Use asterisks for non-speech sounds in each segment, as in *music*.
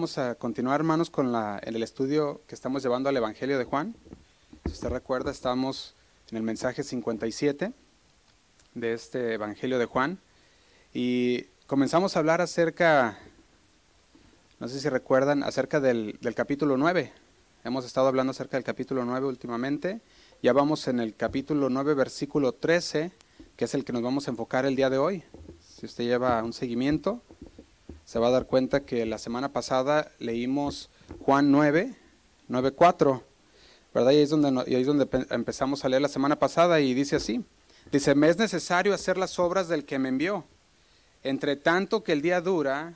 Vamos a continuar, hermanos, con la, en el estudio que estamos llevando al Evangelio de Juan. Si usted recuerda, estamos en el mensaje 57 de este Evangelio de Juan y comenzamos a hablar acerca, no sé si recuerdan, acerca del, del capítulo 9. Hemos estado hablando acerca del capítulo 9 últimamente. Ya vamos en el capítulo 9, versículo 13, que es el que nos vamos a enfocar el día de hoy. Si usted lleva un seguimiento, se va a dar cuenta que la semana pasada leímos Juan 9, 9, 4, ¿verdad? Y ahí es donde, y es donde empezamos a leer la semana pasada y dice así. Dice, me es necesario hacer las obras del que me envió. Entre tanto que el día dura,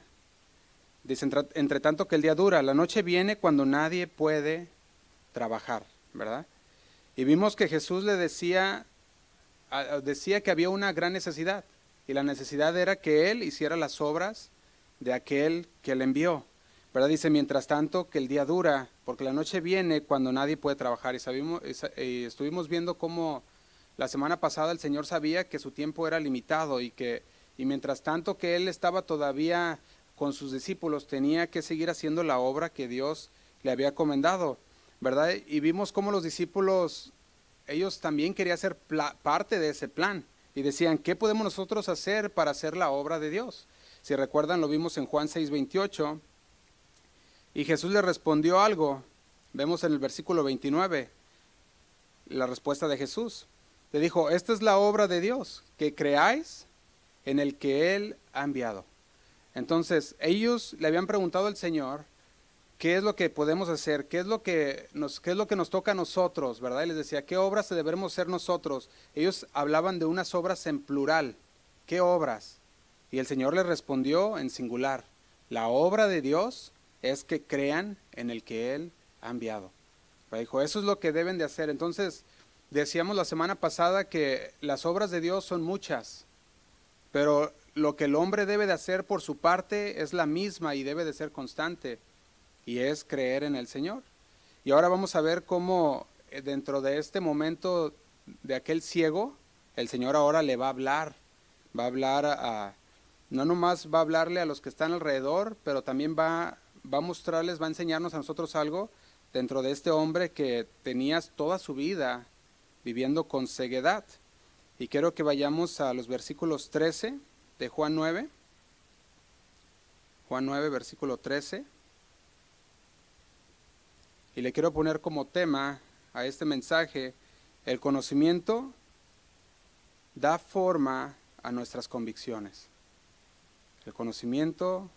dice, entre tanto que el día dura, la noche viene cuando nadie puede trabajar, ¿verdad? Y vimos que Jesús le decía, decía que había una gran necesidad. Y la necesidad era que Él hiciera las obras de aquel que le envió. ¿Verdad? Dice, mientras tanto, que el día dura, porque la noche viene cuando nadie puede trabajar. Y, sabimos, y estuvimos viendo cómo la semana pasada el Señor sabía que su tiempo era limitado y que, y mientras tanto que Él estaba todavía con sus discípulos, tenía que seguir haciendo la obra que Dios le había comendado. ¿Verdad? Y vimos cómo los discípulos, ellos también querían ser parte de ese plan. Y decían, ¿qué podemos nosotros hacer para hacer la obra de Dios? Si recuerdan, lo vimos en Juan 6:28. Y Jesús le respondió algo. Vemos en el versículo 29 la respuesta de Jesús. Le dijo, esta es la obra de Dios, que creáis en el que Él ha enviado. Entonces, ellos le habían preguntado al Señor, ¿qué es lo que podemos hacer? ¿Qué es lo que nos, qué es lo que nos toca a nosotros? ¿Verdad? Y les decía, ¿qué obras debemos hacer nosotros? Ellos hablaban de unas obras en plural. ¿Qué obras? Y el Señor le respondió en singular, la obra de Dios es que crean en el que Él ha enviado. dijo, eso es lo que deben de hacer. Entonces, decíamos la semana pasada que las obras de Dios son muchas, pero lo que el hombre debe de hacer por su parte es la misma y debe de ser constante, y es creer en el Señor. Y ahora vamos a ver cómo eh, dentro de este momento de aquel ciego, el Señor ahora le va a hablar, va a hablar a, no nomás va a hablarle a los que están alrededor, pero también va, a mostrarles, va a enseñarnos a nosotros algo dentro de este hombre que tenías toda su vida viviendo con ceguedad. Y quiero que vayamos a los versículos 13 de Juan 9. Juan 9, versículo 13. Y le quiero poner como tema a este mensaje, el conocimiento da forma a nuestras convicciones. El conocimiento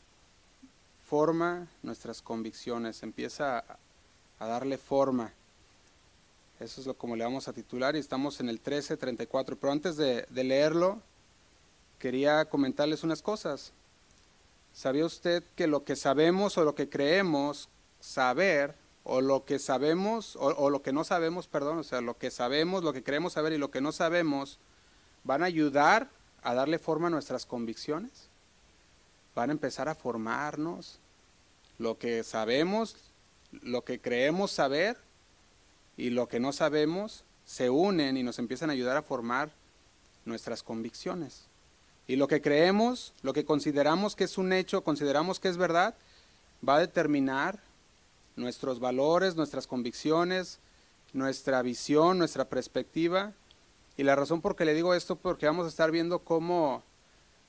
forma nuestras convicciones, empieza a, darle forma. Eso es lo como le vamos a titular y estamos en el 1334. Pero antes de, de leerlo, quería comentarles unas cosas. ¿Sabía usted que lo que sabemos o lo que creemos saber, o lo que sabemos, o, o, lo que no sabemos, perdón, o sea, lo que sabemos, lo que creemos saber y lo que no sabemos, van a ayudar a darle forma a nuestras convicciones? Van a empezar a formarnos lo que sabemos, lo que creemos saber y lo que no sabemos se unen y nos empiezan a ayudar a formar nuestras convicciones. Y lo que creemos, lo que consideramos que es un hecho, consideramos que es verdad, va a determinar nuestros valores, nuestras convicciones, nuestra visión, nuestra perspectiva. Y la razón por que le digo esto, porque vamos a estar viendo cómo,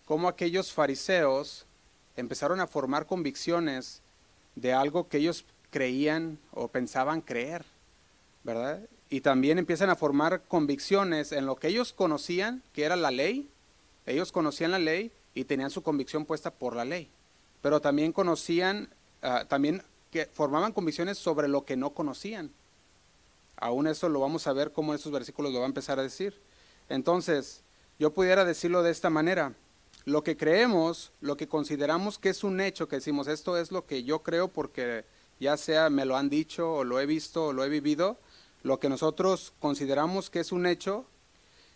cómo aquellos fariseos empezaron a formar convicciones de algo que ellos creían o pensaban creer, ¿verdad? Y también empiezan a formar convicciones en lo que ellos conocían, que era la ley. Ellos conocían la ley y tenían su convicción puesta por la ley. Pero también conocían, uh, también que formaban convicciones sobre lo que no conocían. Aún eso lo vamos a ver cómo esos versículos lo va a empezar a decir. Entonces, yo pudiera decirlo de esta manera lo que creemos, lo que consideramos que es un hecho, que decimos esto es lo que yo creo porque ya sea me lo han dicho o lo he visto o lo he vivido, lo que nosotros consideramos que es un hecho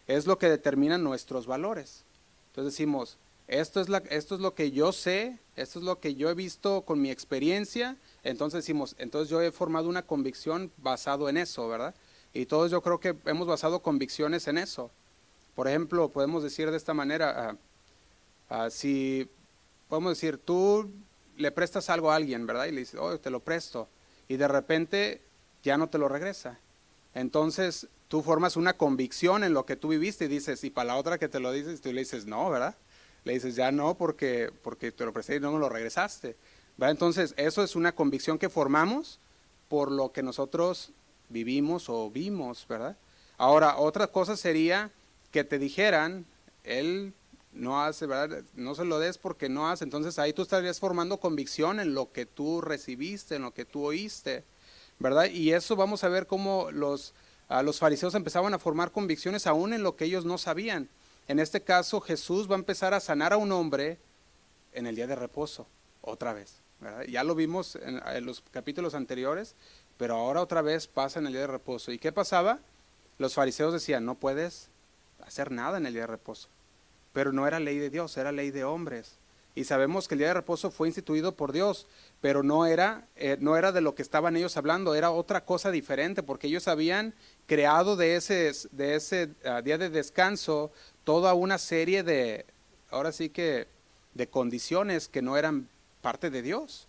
es lo que determina nuestros valores. Entonces decimos, esto es, esto es lo que yo sé, esto es lo que yo he visto con mi experiencia, entonces decimos, entonces yo he formado una convicción basado en eso, ¿verdad? Y todos yo creo que hemos basado convicciones en eso. Por ejemplo, podemos decir de esta manera, uh, si podemos decir, tú le prestas algo a alguien, ¿verdad? Y le dices, oh, te lo presto. Y de repente ya no te lo regresa. Entonces tú formas una convicción en lo que tú viviste y dices, y para la otra que te lo dices, tú le dices, no, ¿verdad? Le dices, ya no, porque, porque te lo presté y no me lo regresaste. ¿verdad? Entonces, eso es una convicción que formamos por lo que nosotros vivimos o vimos, ¿verdad? Ahora, otra cosa sería que te dijeran, él no hace, ¿verdad? No se lo des porque no hace. Entonces ahí tú estarías formando convicción en lo que tú recibiste, en lo que tú oíste, ¿verdad? Y eso vamos a ver cómo los, los fariseos empezaban a formar convicciones aún en lo que ellos no sabían. En este caso, Jesús va a empezar a sanar a un hombre en el día de reposo, otra vez. Ya lo vimos en los capítulos anteriores, pero ahora otra vez pasa en el día de reposo. ¿Y qué pasaba? Los fariseos decían, no puedes hacer nada en el día de reposo. Pero no era ley de Dios, era ley de hombres. Y sabemos que el día de reposo fue instituido por Dios, pero no era, eh, no era de lo que estaban ellos hablando, era otra cosa diferente, porque ellos habían creado de ese, de ese uh, día de descanso toda una serie de, ahora sí que, de condiciones que no eran parte de Dios.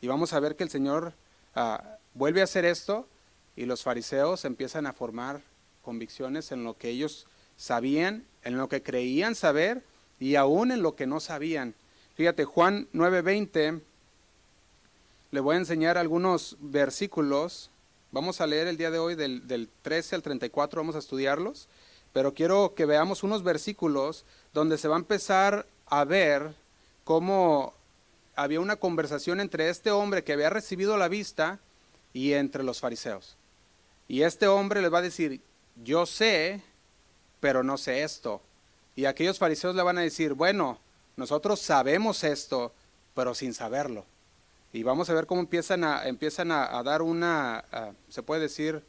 Y vamos a ver que el Señor uh, vuelve a hacer esto y los fariseos empiezan a formar convicciones en lo que ellos sabían, en lo que creían saber y aún en lo que no sabían. Fíjate, Juan 9:20, le voy a enseñar algunos versículos. Vamos a leer el día de hoy del, del 13 al 34, vamos a estudiarlos, pero quiero que veamos unos versículos donde se va a empezar a ver cómo había una conversación entre este hombre que había recibido la vista y entre los fariseos. Y este hombre les va a decir, yo sé, pero no sé esto. Y aquellos fariseos le van a decir, bueno, nosotros sabemos esto, pero sin saberlo. Y vamos a ver cómo empiezan a, empiezan a, dar una, se puede decir,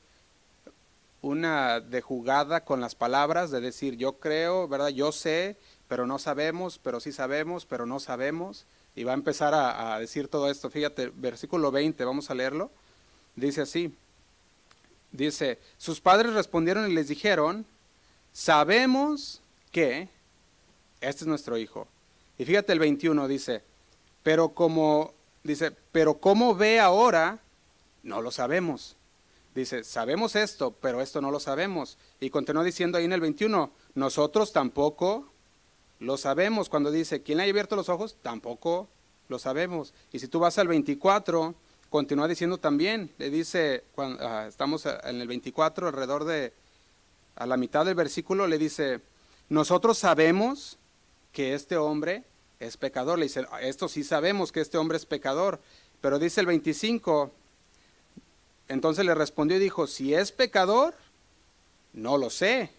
una de jugada con las palabras, de decir, yo creo, ¿verdad? Yo sé, pero no sabemos, pero sí sabemos, pero no sabemos. Y va a empezar a, a decir todo esto. Fíjate, versículo 20, vamos a leerlo. Dice así, dice, sus padres respondieron y les dijeron, sabemos que este es nuestro hijo. Y fíjate el 21 dice, pero como dice, pero cómo ve ahora, no lo sabemos. Dice, sabemos esto, pero esto no lo sabemos. Y continúa diciendo ahí en el 21, nosotros tampoco lo sabemos. Cuando dice, ¿quién le ha abierto los ojos? Tampoco lo sabemos. Y si tú vas al 24, continúa diciendo también, le dice, cuando, ah, estamos en el 24, alrededor de, a la mitad del versículo, le dice, nosotros sabemos que este hombre es pecador. Le dice, esto sí sabemos que este hombre es pecador. Pero dice el 25, entonces le respondió y dijo, si es pecador, no lo sé.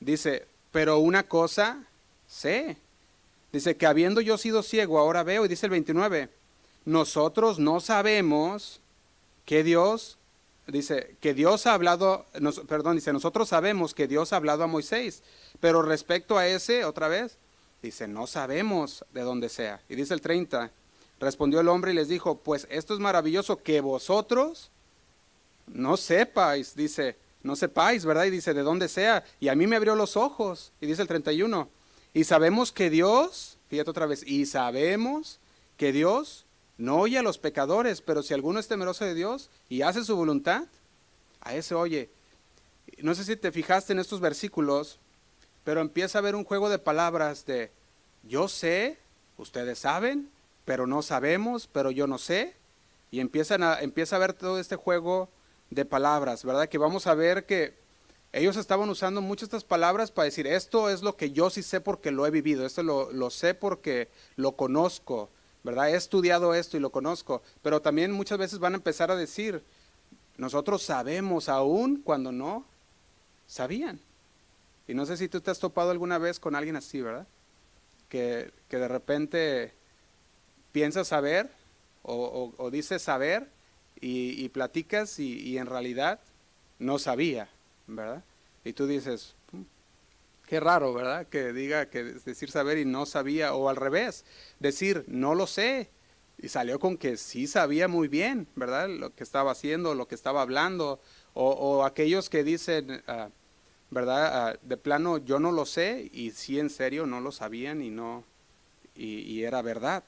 Dice, pero una cosa sé. Dice que habiendo yo sido ciego, ahora veo. Y dice el 29, nosotros no sabemos que Dios, dice, que Dios ha hablado, perdón, dice, nosotros sabemos que Dios ha hablado a Moisés, pero respecto a ese, otra vez, dice, no sabemos de dónde sea. Y dice el 30, respondió el hombre y les dijo, pues esto es maravilloso que vosotros no sepáis, dice, no sepáis, ¿verdad? Y dice, de dónde sea. Y a mí me abrió los ojos. Y dice el 31, y sabemos que Dios, fíjate otra vez, y sabemos que Dios no oye a los pecadores, pero si alguno es temeroso de Dios y hace su voluntad, a ese oye. No sé si te fijaste en estos versículos, pero empieza a haber un juego de palabras de yo sé, ustedes saben, pero no sabemos, pero yo no sé. Y empiezan a, empieza a ver todo este juego de palabras, ¿verdad? Que vamos a ver que ellos estaban usando muchas estas palabras para decir, esto es lo que yo sí sé porque lo he vivido, esto lo, lo sé porque lo conozco, ¿verdad? He estudiado esto y lo conozco, pero también muchas veces van a empezar a decir, nosotros sabemos aún cuando no sabían. Y no sé si tú te has topado alguna vez con alguien así, ¿verdad? Que, que de repente piensas saber o, o, dices saber y, y platicas y, y en realidad no sabía, ¿verdad? Y tú dices, Qué raro, ¿verdad? Que diga que decir saber y no sabía, o al revés, decir no lo sé. Y salió con que sí sabía muy bien, ¿verdad? Lo que estaba haciendo, lo que estaba hablando, o, aquellos que dicen, uh, ¿verdad? Uh, de plano, yo no lo sé, y sí en serio no lo sabían y no, y, y era verdad.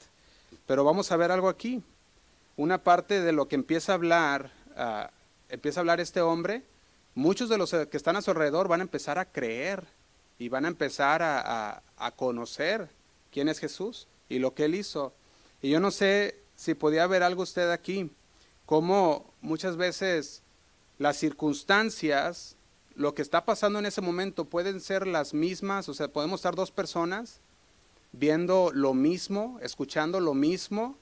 Pero vamos a ver algo aquí. Una parte de lo que empieza a hablar, ah, empieza a hablar este hombre, muchos de los que están a su alrededor van a empezar a creer y van a empezar a, a conocer quién es Jesús y lo que él hizo. Y yo no sé si podía ver algo usted aquí, como muchas veces las circunstancias, lo que está pasando en ese momento pueden ser las mismas, o sea, podemos estar dos personas viendo lo mismo, escuchando lo mismo,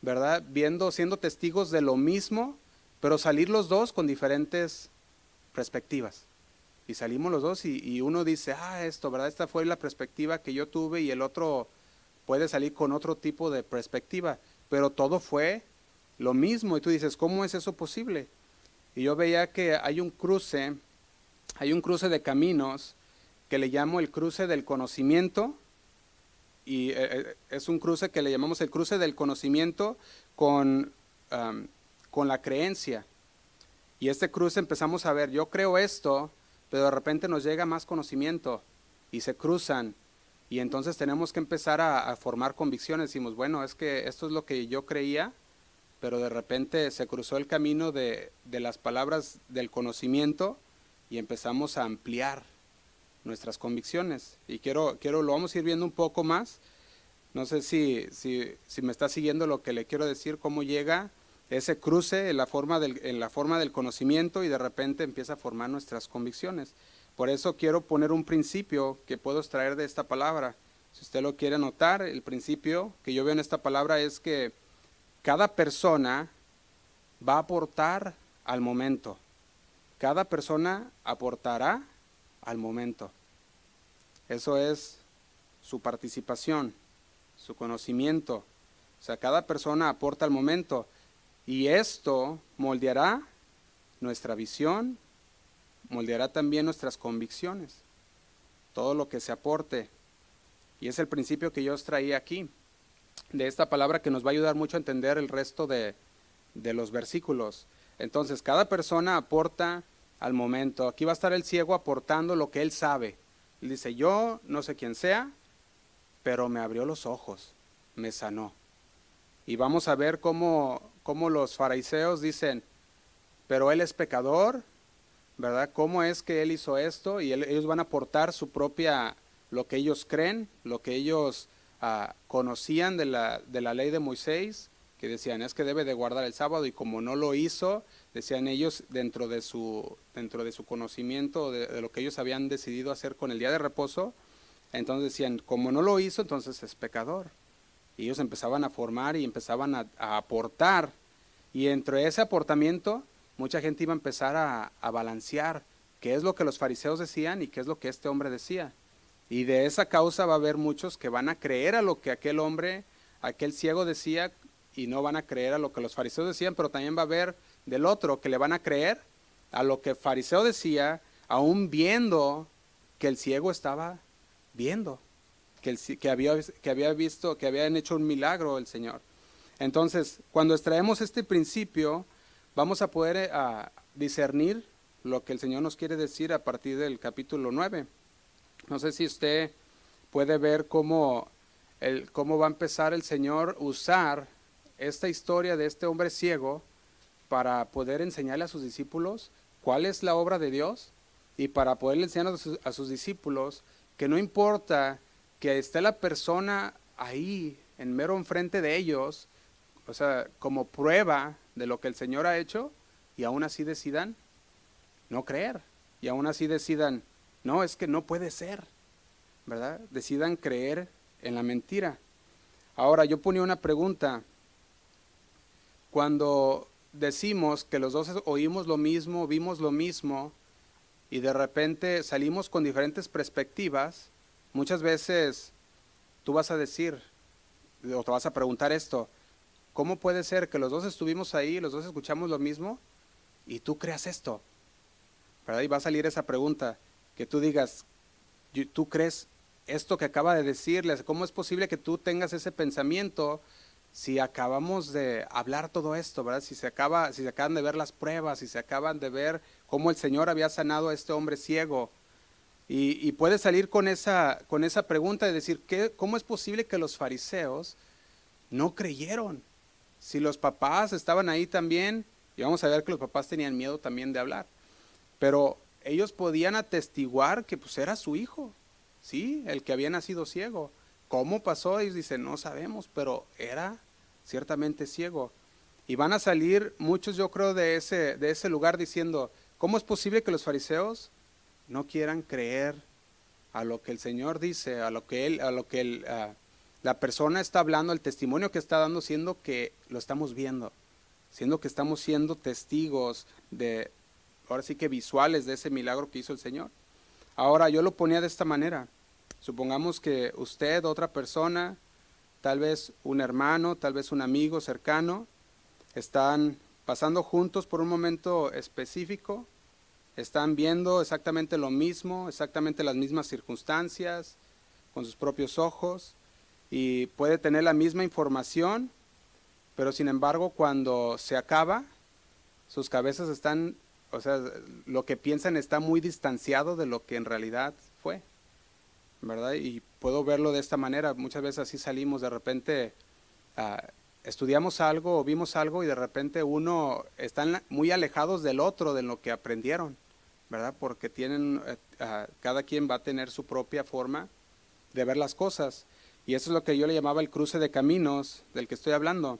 ¿verdad? Viendo, siendo testigos de lo mismo, pero salir los dos con diferentes perspectivas. Y salimos los dos y, uno dice, ah, esto, ¿verdad? Esta fue la perspectiva que yo tuve y el otro puede salir con otro tipo de perspectiva, pero todo fue lo mismo. Y tú dices, ¿cómo es eso posible? Y yo veía que hay un cruce, hay un cruce de caminos que le llamo el cruce del conocimiento, y eh, eh, es un cruce que le llamamos el cruce del conocimiento con, con la creencia. Y este cruce empezamos a ver, yo creo esto, pero de repente nos llega más conocimiento y se cruzan. Y entonces tenemos que empezar a, formar convicciones. Decimos, bueno, es que esto es lo que yo creía, pero de repente se cruzó el camino de, de las palabras del conocimiento y empezamos a ampliar nuestras convicciones. Y quiero, quiero, lo vamos a ir viendo un poco más. No sé si, si, si me está siguiendo lo que le quiero decir, cómo llega ese cruce en la, forma del, en la forma del conocimiento y de repente empieza a formar nuestras convicciones. Por eso quiero poner un principio que puedo extraer de esta palabra. Si usted lo quiere notar, el principio que yo veo en esta palabra es que cada persona va a aportar al momento. Cada persona aportará al momento. Eso es su participación, su conocimiento. O sea, cada persona aporta al momento y esto moldeará nuestra visión, moldeará también nuestras convicciones, todo lo que se aporte. Y es el principio que yo os traía aquí de esta palabra que nos va a ayudar mucho a entender el resto de, de los versículos. Entonces, cada persona aporta al momento. Aquí va a estar el ciego aportando lo que él sabe. Él dice, yo no sé quién sea, pero me abrió los ojos, me sanó. Y vamos a ver cómo, cómo los fariseos dicen, pero él es pecador, ¿verdad? ¿Cómo es que él hizo esto? Y ellos van a aportar su propia, lo que ellos creen, lo que ellos Ah, conocían de la, de la ley de Moisés, que decían es que debe de guardar el sábado y como no lo hizo, decían ellos dentro de su, dentro de su conocimiento de, lo que ellos habían decidido hacer con el día de reposo, entonces decían, como no lo hizo, entonces es pecador. Ellos empezaban a formar y empezaban a, aportar. Y entre ese aportamiento, mucha gente iba a empezar a, a balancear qué es lo que los fariseos decían y qué es lo que este hombre decía. Y de esa causa va a haber muchos que van a creer a lo que aquel hombre, aquel ciego decía y no van a creer a lo que los fariseos decían, pero también va a haber del otro que le van a creer a lo que el fariseo decía, aún viendo que el ciego estaba viendo, que, el, que, había, que había visto, que habían hecho un milagro el Señor. Entonces, cuando extraemos este principio, vamos a poder eh, discernir lo que el Señor nos quiere decir a partir del capítulo 9. No sé si usted puede ver cómo, el, cómo va a empezar el Señor usar esta historia de este hombre ciego para poder enseñarle a sus discípulos cuál es la obra de Dios y para poderle enseñar a sus discípulos que no importa que esté la persona ahí en mero enfrente de ellos, o sea, como prueba de lo que el Señor ha hecho, y aún así decidan no creer, y aún así decidan no, es que no puede ser, ¿verdad? Decidan creer en la mentira. Ahora, yo ponía una pregunta. Cuando decimos que los dos oímos lo mismo, vimos lo mismo, y de repente salimos con diferentes perspectivas, muchas veces tú vas a decir, o te vas a preguntar esto, ¿cómo puede ser que los dos estuvimos ahí, los dos escuchamos lo mismo, y tú creas esto? ¿Verdad? Y va a salir esa pregunta que tú digas, tú crees esto que acaba de decirles, ¿cómo es posible que tú tengas ese pensamiento si acabamos de hablar todo esto, ¿verdad? Si se acaba, si se acaban de ver las pruebas, si se acaban de ver cómo el Señor había sanado a este hombre ciego. Y, y puede salir con esa, con esa pregunta de decir, ¿qué, ¿cómo es posible que los fariseos no creyeron. Si los papás estaban ahí también, y vamos a ver que los papás tenían miedo también de hablar, pero ellos podían atestiguar que pues era su hijo, ¿sí? El que había nacido ciego. ¿Cómo pasó? Ellos dicen, no sabemos, pero era ciertamente ciego. Y van a salir muchos, yo creo, de ese, de ese lugar diciendo, ¿cómo es posible que los fariseos no quieran creer a lo que el Señor dice, a lo que él, a lo que la persona está hablando, el testimonio que está dando, siendo que lo estamos viendo, siendo que estamos siendo testigos de, ahora sí que visuales de ese milagro que hizo el Señor. Ahora yo lo ponía de esta manera. Supongamos que usted, otra persona, tal vez un hermano, tal vez un amigo cercano, están pasando juntos por un momento específico, están viendo exactamente lo mismo, exactamente las mismas circunstancias, con sus propios ojos, y puede tener la misma información, pero sin embargo cuando se acaba, sus cabezas están, o sea, lo que piensan está muy distanciado de lo que en realidad fue, ¿verdad? Y puedo verlo de esta manera, muchas veces así salimos de repente. a estudiamos algo o vimos algo y de repente uno están muy alejados del otro, de lo que aprendieron, ¿verdad? Porque tienen, eh, cada quien va a tener su propia forma de ver las cosas. Y eso es lo que yo le llamaba el cruce de caminos del que estoy hablando,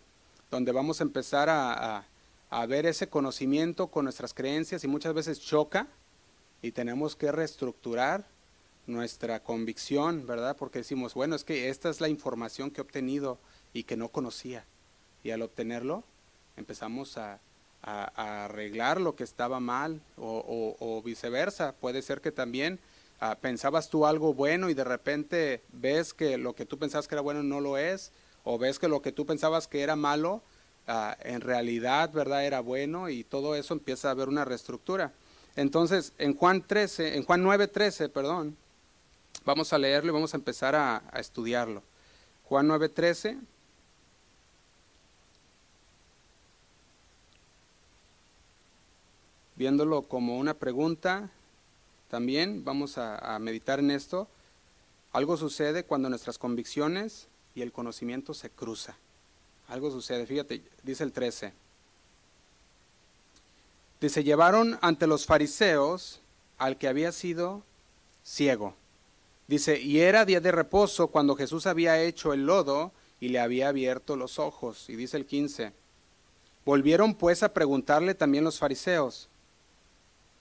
donde vamos a empezar a, a ver ese conocimiento con nuestras creencias y muchas veces choca y tenemos que reestructurar nuestra convicción, ¿verdad? Porque decimos, bueno, es que esta es la información que he obtenido y que no conocía y al obtenerlo empezamos a, arreglar lo que estaba mal o, viceversa. Puede ser que también ah, pensabas tú algo bueno y de repente ves que lo que tú pensabas que era bueno no lo es o ves que lo que tú pensabas que era malo ah, en realidad verdad era bueno y todo eso empieza a haber una reestructura. Entonces, en Juan 13, en Juan 9:13, perdón, vamos a leerlo y vamos a empezar a, a estudiarlo. Juan 9:13 viéndolo como una pregunta, también vamos a, meditar en esto. Algo sucede cuando nuestras convicciones y el conocimiento se cruzan. Algo sucede, fíjate, dice el 13. Dice, llevaron ante los fariseos al que había sido ciego. Dice, y era día de reposo cuando Jesús había hecho el lodo y le había abierto los ojos. Y dice el 15, volvieron pues a preguntarle también los fariseos,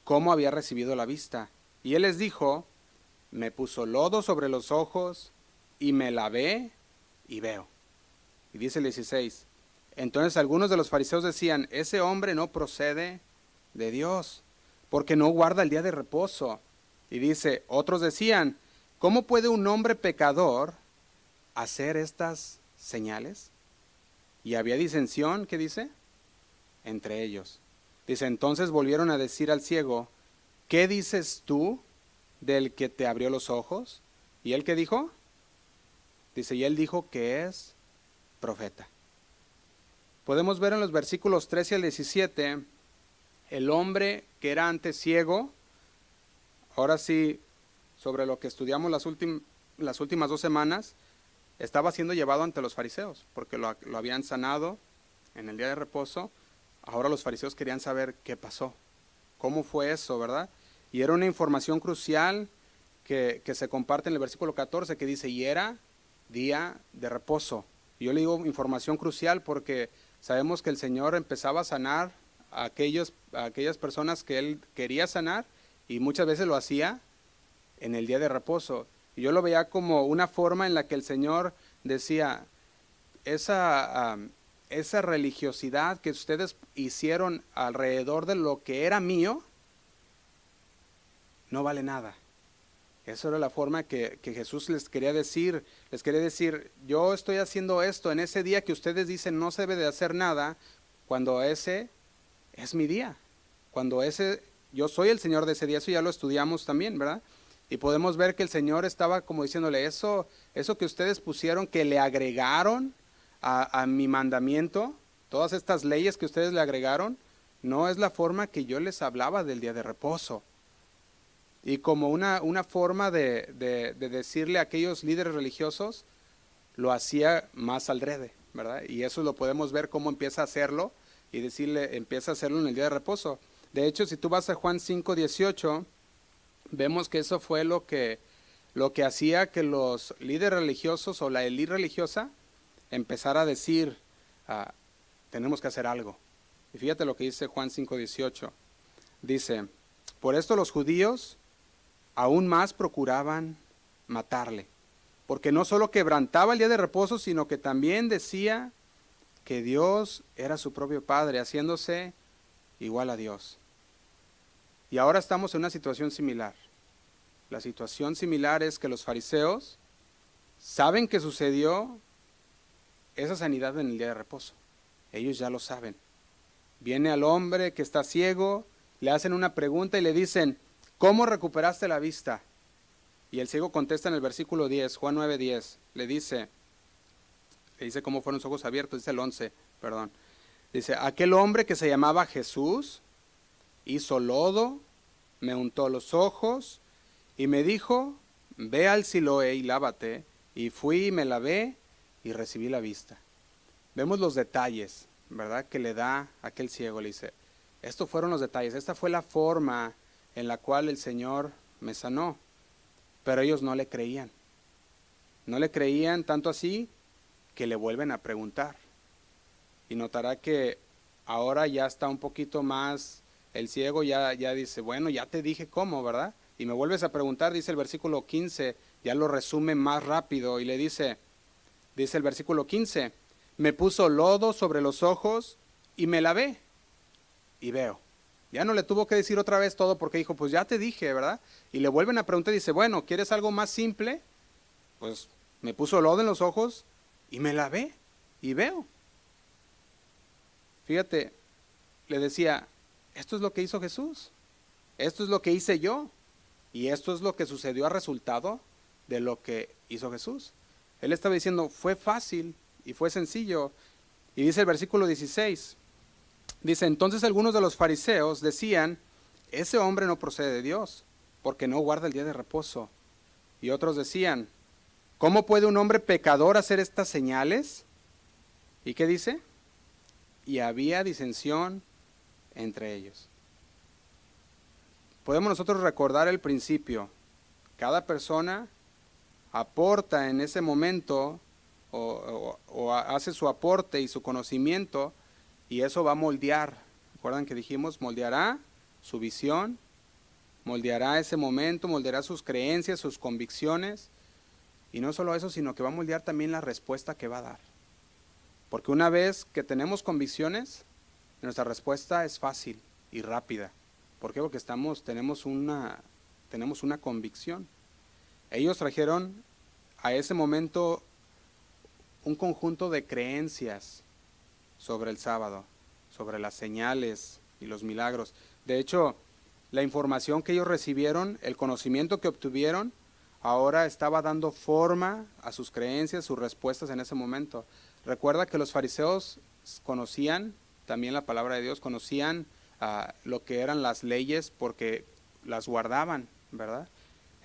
cómo había recibido la vista. Y él les dijo, me puso lodo sobre los ojos y me lavé y veo. Y dice el 16, entonces algunos de los fariseos decían, ese hombre no procede de Dios, porque no guarda el día de reposo. Y dice, otros decían, ¿cómo puede un hombre pecador hacer estas señales? Y había disensión, ¿qué dice? Entre ellos. Dice, entonces volvieron a decir al ciego, ¿qué dices tú del que te abrió los ojos? ¿Y él qué dijo? Dice, y él dijo que es profeta. Podemos ver en los versículos 13 al 17, el hombre que era antes ciego, ahora sí, sobre lo que estudiamos las, últimas dos semanas, estaba siendo llevado ante los fariseos, porque lo habían sanado en el día de reposo Ahora los fariseos querían saber qué pasó, cómo fue eso, ¿verdad? Y era una información crucial que, se comparte en el versículo 14 que dice, y era día de reposo. Yo le digo información crucial porque sabemos que el Señor empezaba a sanar a, aquellos, a aquellas personas que Él quería sanar y muchas veces lo hacía en el día de reposo. Y yo lo veía como una forma en la que el Señor decía, esa, esa religiosidad que ustedes hicieron alrededor de lo que era mío, no vale nada. Esa era la forma que, Jesús les quería decir. Les quería decir, yo estoy haciendo esto en ese día que ustedes dicen no se debe de hacer nada, cuando ese es mi día. Cuando ese, yo soy el Señor de ese día, eso ya lo estudiamos también, ¿verdad? Y podemos ver que el Señor estaba como diciéndole, eso, eso que ustedes pusieron, que le agregaron, a, mi mandamiento, todas estas leyes que ustedes le agregaron, no es la forma que yo les hablaba del día de reposo. Y como una, una forma de, de, decirle a aquellos líderes religiosos, lo hacía más al ¿verdad? Y eso lo podemos ver cómo empieza a hacerlo y decirle, empieza a hacerlo en el día de reposo. De hecho, si tú vas a Juan 5, 18, vemos que eso fue lo que, lo que hacía que los líderes religiosos o la élite religiosa empezara a decir, ah, tenemos que hacer algo. Y fíjate lo que dice Juan 5, 18. Dice, por esto los judíos aún más procuraban matarle, porque no solo quebrantaba el día de reposo, sino que también decía que Dios era su propio Padre, haciéndose igual a Dios. Y ahora estamos en una situación similar. La situación similar es que los fariseos saben que sucedió esa sanidad en el día de reposo. Ellos ya lo saben. Viene al hombre que está ciego, le hacen una pregunta y le dicen, ¿cómo recuperaste la vista? Y el ciego contesta en el versículo 10, Juan 9, 10, le dice, le dice cómo fueron sus ojos abiertos, dice el 11, perdón. Dice, aquel hombre que se llamaba Jesús hizo lodo, me untó los ojos y me dijo, ve al Siloé y lávate. Y fui y me lavé y recibí la vista. Vemos los detalles, ¿verdad? Que le da aquel ciego, le dice, estos fueron los detalles, esta fue la forma en la cual el Señor me sanó. Pero ellos no le creían. No le creían tanto así que le vuelven a preguntar. Y notará que ahora ya está un poquito más, el ciego ya, ya dice, bueno, ya te dije cómo, ¿verdad? Y me vuelves a preguntar, dice el versículo 15, ya lo resume más rápido y le dice, dice el versículo 15, me puso lodo sobre los ojos y me lavé y veo. Ya no le tuvo que decir otra vez todo porque dijo, pues ya te dije, ¿verdad? Y le vuelven a preguntar y dice, bueno, ¿quieres algo más simple? Pues me puso lodo en los ojos y me lavé y veo. Fíjate, le decía, esto es lo que hizo Jesús, esto es lo que hice yo y esto es lo que sucedió a resultado de lo que hizo Jesús. Él estaba diciendo, fue fácil y fue sencillo. Y dice el versículo 16, dice, entonces algunos de los fariseos decían, ese hombre no procede de Dios, porque no guarda el día de reposo. Y otros decían, ¿cómo puede un hombre pecador hacer estas señales? ¿Y qué dice? Y había disensión entre ellos. Podemos nosotros recordar el principio. Cada persona aporta en ese momento o, hace su aporte y su conocimiento y eso va a moldear. ¿Recuerdan que dijimos? Moldeará su visión, moldeará ese momento, moldeará sus creencias, sus convicciones. Y no solo eso, sino que va a moldear también la respuesta que va a dar. Porque una vez que tenemos convicciones, nuestra respuesta es fácil y rápida. ¿Por qué? Porque estamos, tenemos, una, tenemos una convicción. Ellos trajeron a ese momento un conjunto de creencias sobre el sábado, sobre las señales y los milagros. De hecho, la información que ellos recibieron, el conocimiento que obtuvieron, ahora estaba dando forma a sus creencias, sus respuestas en ese momento. Recuerda que los fariseos conocían también la palabra de Dios, conocían ah, lo que eran las leyes porque las guardaban, ¿verdad?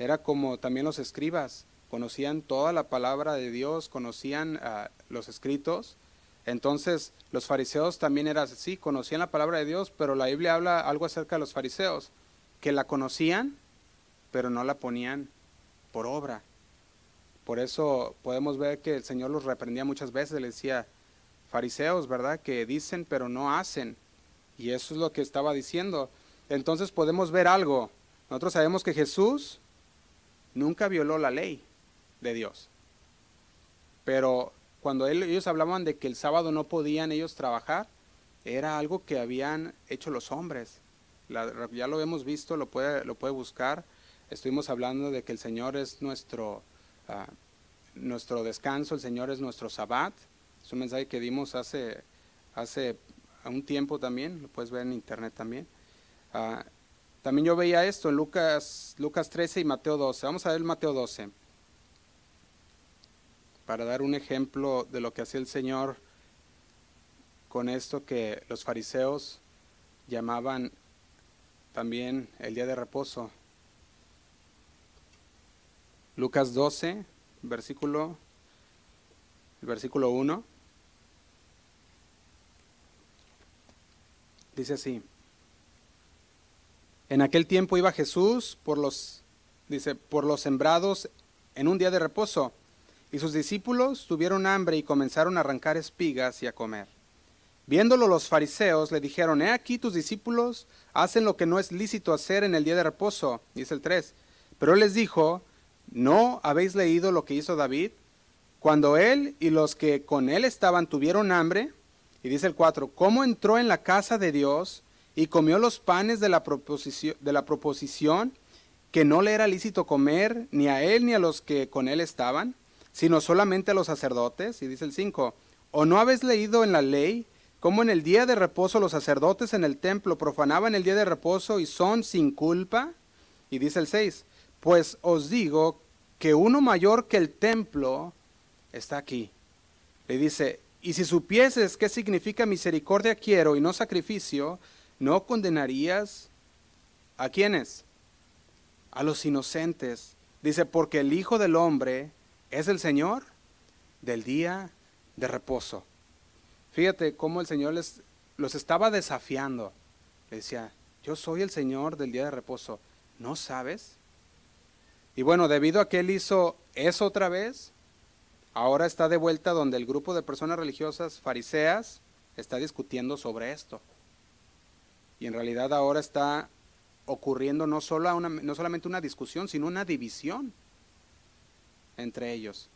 Era como también los escribas, conocían toda la palabra de Dios, conocían ah, los escritos. Entonces los fariseos también eran así, conocían la palabra de Dios, pero la Biblia habla algo acerca de los fariseos, que la conocían, pero no la ponían por obra. Por eso podemos ver que el Señor los reprendía muchas veces, le decía, fariseos, ¿verdad? Que dicen pero no hacen. Y eso es lo que estaba diciendo. Entonces podemos ver algo. Nosotros sabemos que Jesús nunca violó la ley de Dios. Pero cuando ellos hablaban de que el sábado no podían ellos trabajar, era algo que habían hecho los hombres. ya lo hemos visto, lo puede, buscar. Estuvimos hablando de que el Señor es nuestro, ah, nuestro descanso, el Señor es nuestro sabbat. Es un mensaje que dimos hace, hace un tiempo también, lo puedes ver en internet también. Ah, también yo veía esto en Lucas, Lucas 13 y Mateo 12. Vamos a ver Mateo 12 para dar un ejemplo de lo que hacía el Señor con esto que los fariseos llamaban también el día de reposo. Lucas 12, versículo, versículo 1. Dice así. En aquel tiempo iba Jesús por los, dice, por los sembrados en un día de reposo, y sus discípulos tuvieron hambre y comenzaron a arrancar espigas y a comer. Viéndolo los fariseos le dijeron, he aquí tus discípulos hacen lo que no es lícito hacer en el día de reposo, dice el 3. Pero él les dijo, ¿no habéis leído lo que hizo David? Cuando él y los que con él estaban tuvieron hambre, y dice el 4, ¿cómo entró en la casa de Dios y comió los panes de la, proposición, de la proposición que no le era lícito comer ni a él ni a los que con él estaban, sino solamente a los sacerdotes? Y dice el 5, ¿o no habéis leído en la ley cómo en el día de reposo los sacerdotes en el templo profanaban el día de reposo y son sin culpa? Y dice el 6, pues os digo que uno mayor que el templo está aquí. Le dice, y si supieses qué significa misericordia quiero y no sacrificio, ¿no condenarías a quiénes? A los inocentes. Dice, porque el Hijo del Hombre es el Señor del día de reposo. Fíjate cómo el Señor les, los estaba desafiando. Le decía, yo soy el Señor del día de reposo. ¿No sabes? Y bueno, debido a que él hizo eso otra vez, ahora está de vuelta donde el grupo de personas religiosas fariseas está discutiendo sobre esto. Y en realidad ahora está ocurriendo no, solo no solamente una discusión, sino una división entre ellos.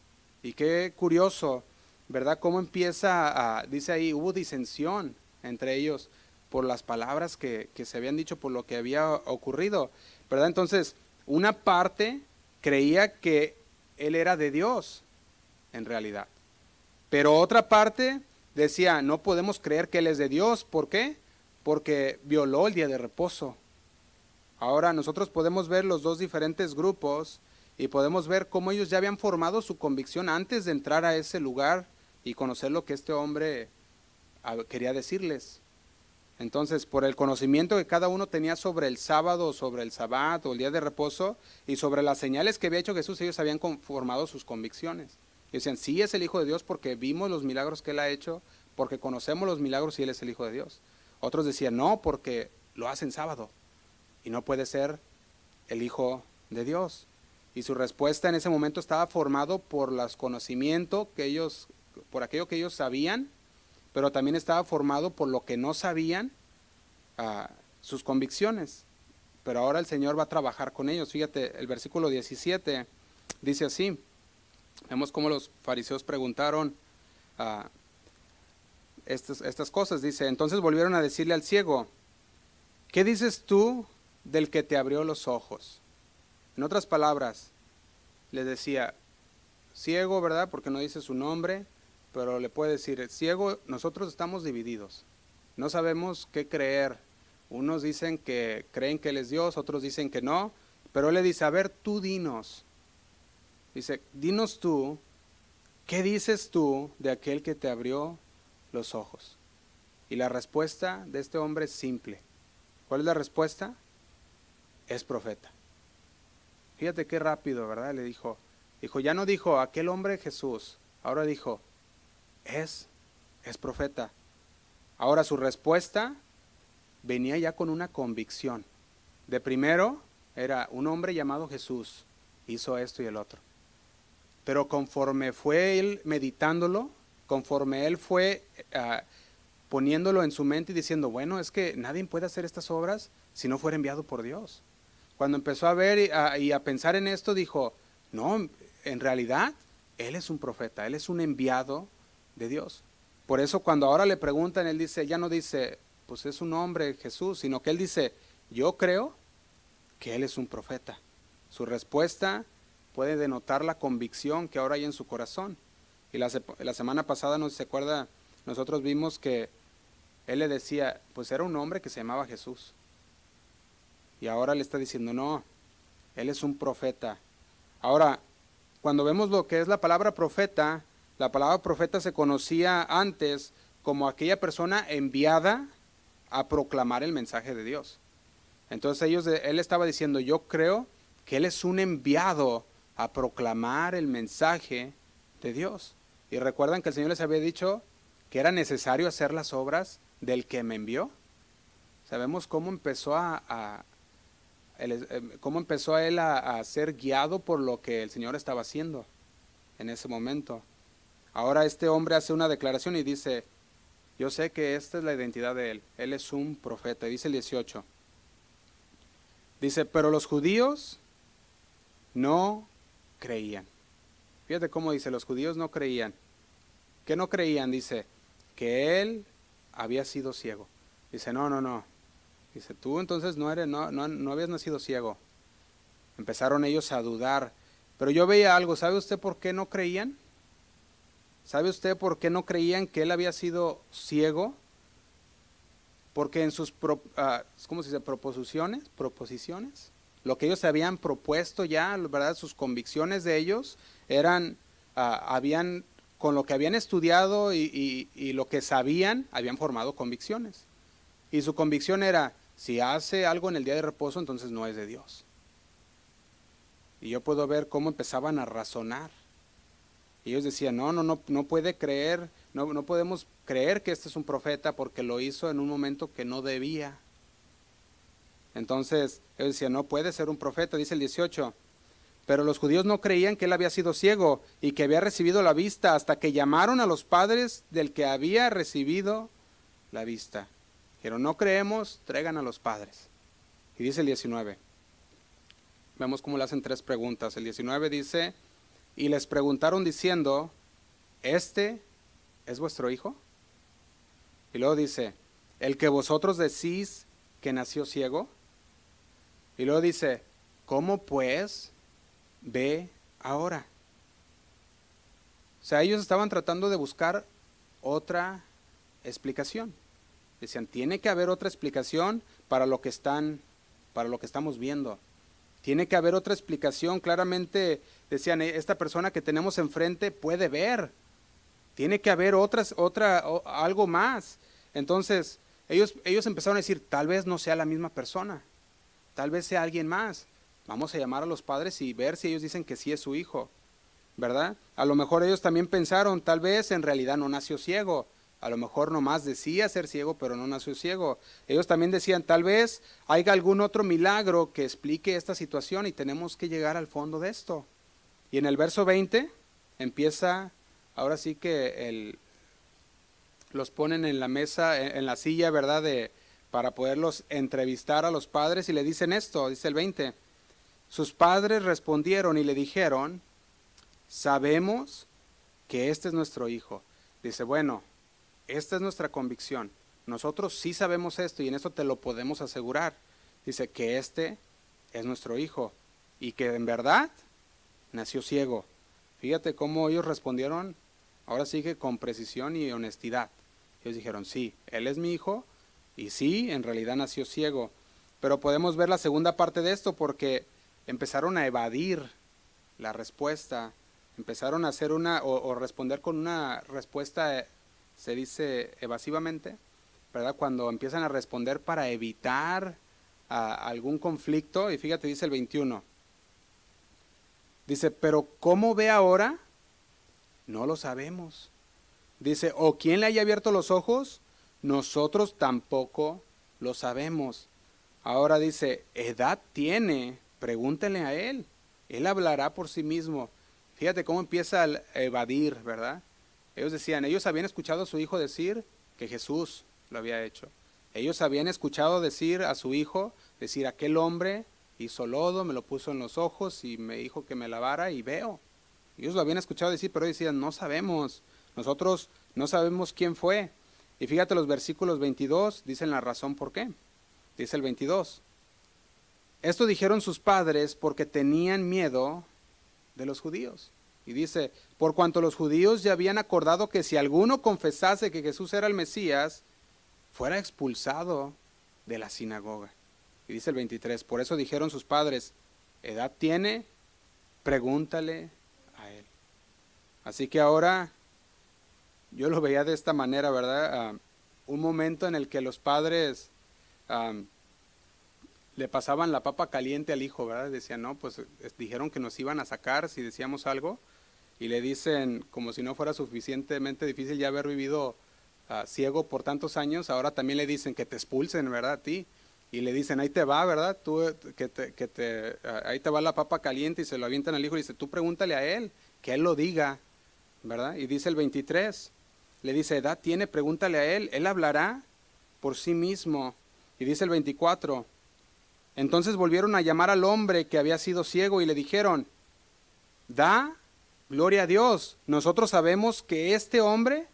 Y qué curioso, ¿verdad? Cómo empieza a, dice ahí, hubo disensión entre ellos por las palabras que, que se habían dicho, por lo que había ocurrido, ¿verdad? Entonces, una parte creía que él era de Dios en realidad. Pero otra parte decía, no podemos creer que Él es de Dios. ¿Por qué? Porque violó el día de reposo. Ahora nosotros podemos ver los dos diferentes grupos y podemos ver cómo ellos ya habían formado su convicción antes de entrar a ese lugar y conocer lo que este hombre ah, quería decirles. Entonces, por el conocimiento que cada uno tenía sobre el sábado, sobre el sabbat o el día de reposo y sobre las señales que había hecho Jesús, ellos habían formado sus convicciones. Y decían, sí es el Hijo de Dios porque vimos los milagros que Él ha hecho, porque conocemos los milagros y Él es el Hijo de Dios. Otros decían, no, porque lo hacen sábado y no puede ser el Hijo de Dios. Y su respuesta en ese momento estaba formado por los conocimientos que ellos, por aquello que ellos sabían, pero también estaba formado por lo que no sabían, ah, sus convicciones. Pero ahora el Señor va a trabajar con ellos. Fíjate, el versículo 17 dice así. Vemos cómo los fariseos preguntaron ah, estas, estas cosas. Dice, entonces volvieron a decirle al ciego, ¿qué dices tú del que te abrió los ojos? En otras palabras, le decía, ciego, ¿verdad? Porque no dice su nombre, pero le puede decir, ciego, nosotros estamos divididos. No sabemos qué creer. Unos dicen que creen que Él es Dios, otros dicen que no, pero Él le dice, a ver, tú dinos, Dice, dinos tú, ¿qué dices tú de aquel que te abrió los ojos? Y la respuesta de este hombre es simple. ¿Cuál es la respuesta? Es profeta. Fíjate qué rápido, ¿verdad? Le dijo, dijo, ya no dijo aquel hombre Jesús, ahora dijo, es, es profeta. Ahora su respuesta venía ya con una convicción. De primero era un hombre llamado Jesús, hizo esto y el otro. Pero conforme fue él meditándolo, conforme él fue ah, poniéndolo en su mente y diciendo, bueno, es que nadie puede hacer estas obras si no fuera enviado por Dios. Cuando empezó a ver y a, pensar en esto, dijo, no, en realidad él es un profeta, él es un enviado de Dios. Por eso cuando ahora le preguntan, él dice, ya no dice, pues es un hombre Jesús, sino que él dice, yo creo que él es un profeta. Su respuesta puede denotar la convicción que ahora hay en su corazón. Y la, semana pasada, no se acuerda, nosotros vimos que él le decía, pues era un hombre que se llamaba Jesús. Y ahora le está diciendo, no, él es un profeta. Ahora, cuando vemos lo que es la palabra profeta, la palabra profeta se conocía antes como aquella persona enviada a proclamar el mensaje de Dios. Entonces ellos, él estaba diciendo, yo creo que él es un enviado a proclamar el mensaje de Dios. Y recuerdan que el Señor les había dicho que era necesario hacer las obras del que me envió. sabemos cómo empezó a, em, cómo empezó a él a, a, ser guiado por lo que el Señor estaba haciendo en ese momento. Ahora este hombre hace una declaración y dice, yo sé que esta es la identidad de él, él es un profeta, dice el 18. Dice, pero los judíos no creían. Fíjate cómo dice, los judíos no creían. ¿Qué no creían? Dice, que él había sido ciego. Dice, no, no, no. Dice, tú entonces no, eres, no, no, no habías nacido ciego. Empezaron ellos a dudar. Pero yo veía algo, ¿sabe usted por qué no creían? ¿Sabe usted por qué no creían que él había sido ciego? Porque en sus, uh, ¿cómo se proposiciones, lo que ellos habían propuesto ya, ¿verdad? Sus convicciones de ellos eran, ah, habían, con lo que habían estudiado y, lo que sabían, habían formado convicciones. Y su convicción era, si hace algo en el día de reposo, entonces no es de Dios. Y yo puedo ver cómo empezaban a razonar. Y ellos decían, no, no, no, no puede creer, no, no podemos creer que este es un profeta porque lo hizo en un momento que no debía. Entonces, ellos decían, no puede ser un profeta, dice el 18. Pero los judíos no creían que él había sido ciego y que había recibido la vista hasta que llamaron a los padres del que había recibido la vista. Dijeron, no creemos, traigan a los padres. Y dice el 19. Vemos cómo le hacen tres preguntas. El 19 dice, y les preguntaron diciendo, ¿este es vuestro hijo? Y luego dice, el que vosotros decís que nació ciego. Y luego dice, ¿cómo pues ve ahora? O sea, ellos estaban tratando de buscar otra explicación. Decían, tiene que haber otra explicación para lo que están, para lo que estamos viendo. Tiene que haber otra explicación. Claramente decían, e, esta persona que tenemos enfrente puede ver. Tiene que haber otras, otra, algo más. Entonces, ellos, ellos empezaron a decir, tal vez no sea la misma persona. Tal vez sea alguien más. Vamos a llamar a los padres y ver si ellos dicen que sí es su hijo. ¿Verdad? A lo mejor ellos también pensaron, tal vez en realidad no nació ciego. A lo mejor nomás decía ser ciego, pero no nació ciego. Ellos también decían, tal vez haya algún otro milagro que explique esta situación y tenemos que llegar al fondo de esto. Y en el verso 20 empieza, ahora sí que los ponen en la mesa, en, la silla, ¿verdad? De, para poderlos entrevistar a los padres y le dicen esto, dice el 20. Sus padres respondieron y le dijeron, sabemos que este es nuestro hijo. Dice, bueno, esta es nuestra convicción. Nosotros sí sabemos esto y en esto te lo podemos asegurar. Dice que este es nuestro hijo y que en verdad nació ciego. Fíjate cómo ellos respondieron, ahora sí que con precisión y honestidad. Ellos dijeron, sí, él es mi hijo y sí, en realidad nació ciego. Pero podemos ver la segunda parte de esto porque empezaron a evadir la respuesta, empezaron a hacer una o, responder con una respuesta se dice evasivamente, ¿verdad? Cuando empiezan a responder para evitar algún conflicto, y fíjate, dice el 21. Dice, pero ¿cómo ve ahora? No lo sabemos. Dice, ¿o quién le haya abierto los ojos? Nosotros tampoco lo sabemos. Ahora dice, edad tiene, pregúntenle a él. Él hablará por sí mismo. Fíjate cómo empieza a evadir, ¿verdad? Ellos decían, ellos habían escuchado a su hijo decir que Jesús lo había hecho. Ellos habían escuchado decir a su hijo, decir, aquel hombre hizo lodo, me lo puso en los ojos y me dijo que me lavara y veo. Ellos lo habían escuchado decir, pero decían, no sabemos, nosotros no sabemos quién fue. Y fíjate los versículos 22, dicen la razón por qué. Dice el 22. Esto dijeron sus padres porque tenían miedo de los judíos. Y dice, por cuanto los judíos ya habían acordado que si alguno confesase que Jesús era el Mesías, fuera expulsado de la sinagoga. Y dice el 23, por eso dijeron sus padres, edad tiene, pregúntale a él. Así que ahora yo lo veía de esta manera, ¿verdad? Ah, un momento en el que los padres ah, le pasaban la papa caliente al hijo, ¿verdad? Decían, no, pues dijeron que nos iban a sacar si decíamos algo y le dicen, como si no fuera suficientemente difícil ya haber vivido ah, ciego por tantos años, ahora también le dicen que te expulsen, ¿verdad? A ti. Y le dicen, ahí te va, ¿verdad? Tú, eh, que te, que ah, ahí te va la papa caliente y se lo avientan al hijo y dice, tú pregúntale a él, que él lo diga, ¿verdad? Y dice el 23, le dice, edad tiene, pregúntale a él, él hablará por sí mismo. Y dice el 24, entonces volvieron a llamar al hombre que había sido ciego y le dijeron, da gloria a Dios, nosotros sabemos que este hombre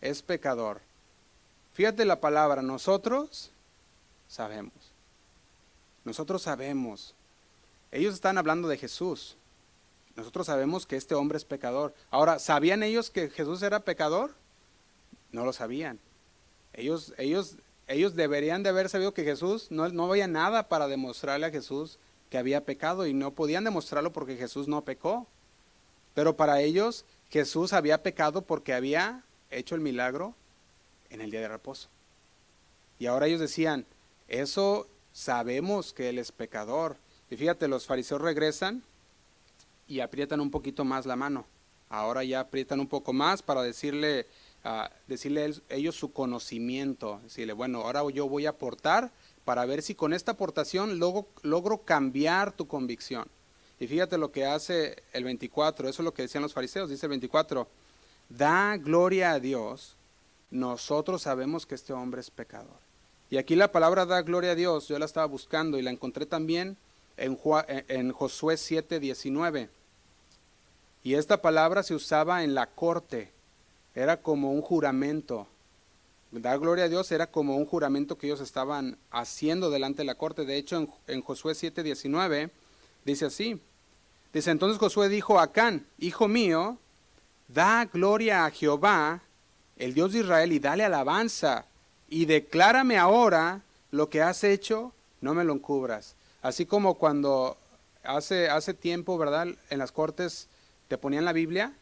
es pecador. Fíjate la palabra, nosotros sabemos. Nosotros sabemos. Ellos están hablando de Jesús. Nosotros sabemos que este hombre es pecador. Ahora, ¿sabían ellos que Jesús era pecador? No lo sabían. Ellos, ellos, ellos deberían de haber sabido que Jesús, no, no había nada para demostrarle a Jesús que había pecado y no podían demostrarlo porque Jesús no pecó. Pero para ellos Jesús había pecado porque había hecho el milagro en el día de reposo. Y ahora ellos decían, eso sabemos que Él es pecador. Y fíjate, los fariseos regresan y aprietan un poquito más la mano. Ahora ya aprietan un poco más para decirle, uh, decirle ellos su conocimiento. Decirle, bueno, ahora yo voy a aportar para ver si con esta aportación logro, logro cambiar tu convicción. Y fíjate lo que hace el 24, eso es lo que decían los fariseos, dice el 24, da gloria a Dios, nosotros sabemos que este hombre es pecador. Y aquí la palabra da gloria a Dios, yo la estaba buscando y la encontré también en, en Josué 7, 19. Y esta palabra se usaba en la corte, era como un juramento. Dar gloria a Dios era como un juramento que ellos estaban haciendo delante de la corte. De hecho, en, en Josué 7, 19 dice así. Dice, entonces Josué dijo a Acán, hijo mío, da gloria a Jehová, el Dios de Israel, y dale alabanza, y declárame ahora lo que has hecho, no me lo encubras. Así como cuando hace, hace tiempo, ¿verdad? En las cortes te ponían la Biblia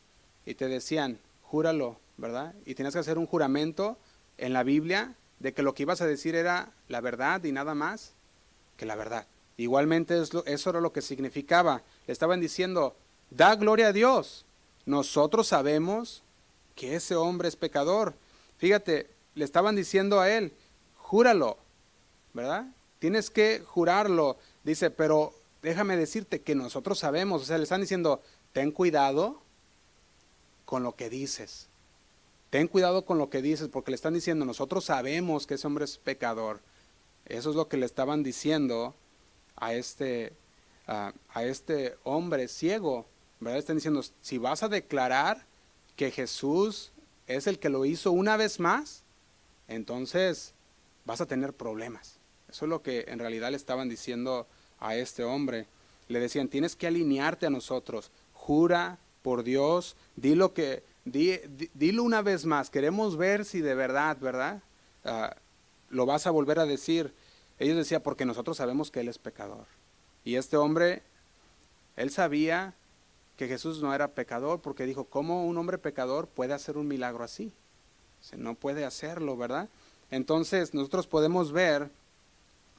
y te decían, júralo, ¿verdad? Y tienes que hacer un juramento en la Biblia de que lo que ibas a decir era la verdad y nada más que la verdad. Igualmente eso era lo que significaba. Le estaban diciendo, da gloria a Dios. Nosotros sabemos que ese hombre es pecador. Fíjate, le estaban diciendo a él, júralo, ¿verdad? Tienes que jurarlo. Dice, pero déjame decirte que nosotros sabemos, o sea, le están diciendo, ten cuidado con lo que dices. Ten cuidado con lo que dices, porque le están diciendo, nosotros sabemos que ese hombre es pecador. Eso es lo que le estaban diciendo a este, este hombre ciego. ¿verdad? Están diciendo, si vas a declarar que Jesús es el que lo hizo una vez más, entonces vas a tener problemas. Eso es lo que en realidad le estaban diciendo a este hombre. Le decían, tienes que alinearte a nosotros, jura por Dios, di lo que, di, dilo una vez más, queremos ver si de verdad, ¿verdad? Ah, lo vas a volver a decir. Ellos decían, porque nosotros sabemos que Él es pecador. Y este hombre, él sabía que Jesús no era pecador, porque dijo, ¿cómo un hombre pecador puede hacer un milagro así? No puede hacerlo, ¿verdad? Entonces nosotros podemos ver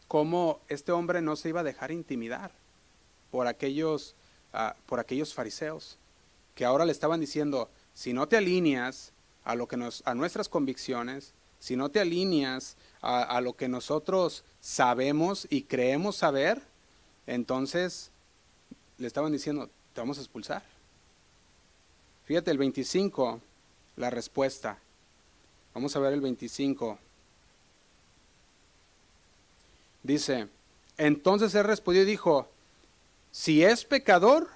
cómo este hombre no se iba a dejar intimidar por aquellos, uh, por aquellos fariseos, que ahora le estaban diciendo, si no te alineas a, lo que nos, a nuestras convicciones, si no te alineas a, a lo que nosotros sabemos y creemos saber, entonces le estaban diciendo, te vamos a expulsar. Fíjate el 25, la respuesta. Vamos a ver el 25. Dice, entonces él respondió y dijo, si es pecador,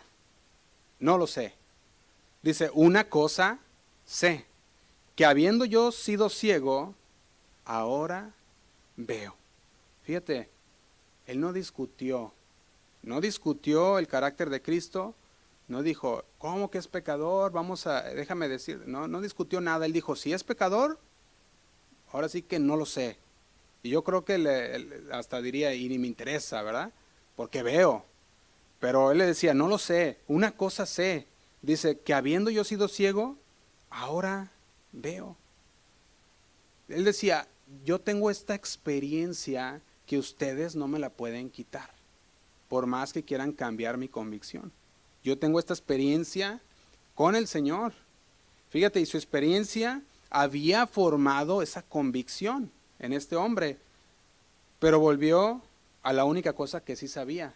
no lo sé. Dice, una cosa sé, que habiendo yo sido ciego, ahora veo. Fíjate, él no discutió, no discutió el carácter de Cristo, no dijo, ¿cómo que es pecador? Vamos a, déjame decir, no, no discutió nada. Él dijo, si es pecador, ahora sí que no lo sé. Y yo creo que le, hasta diría, y ni me interesa, ¿verdad? Porque veo. Pero él le decía, no lo sé, una cosa sé. Dice, que habiendo yo sido ciego, ahora veo. Él decía, yo tengo esta experiencia que ustedes no me la pueden quitar, por más que quieran cambiar mi convicción. Yo tengo esta experiencia con el Señor. Fíjate, y su experiencia había formado esa convicción en este hombre, pero volvió a la única cosa que sí sabía.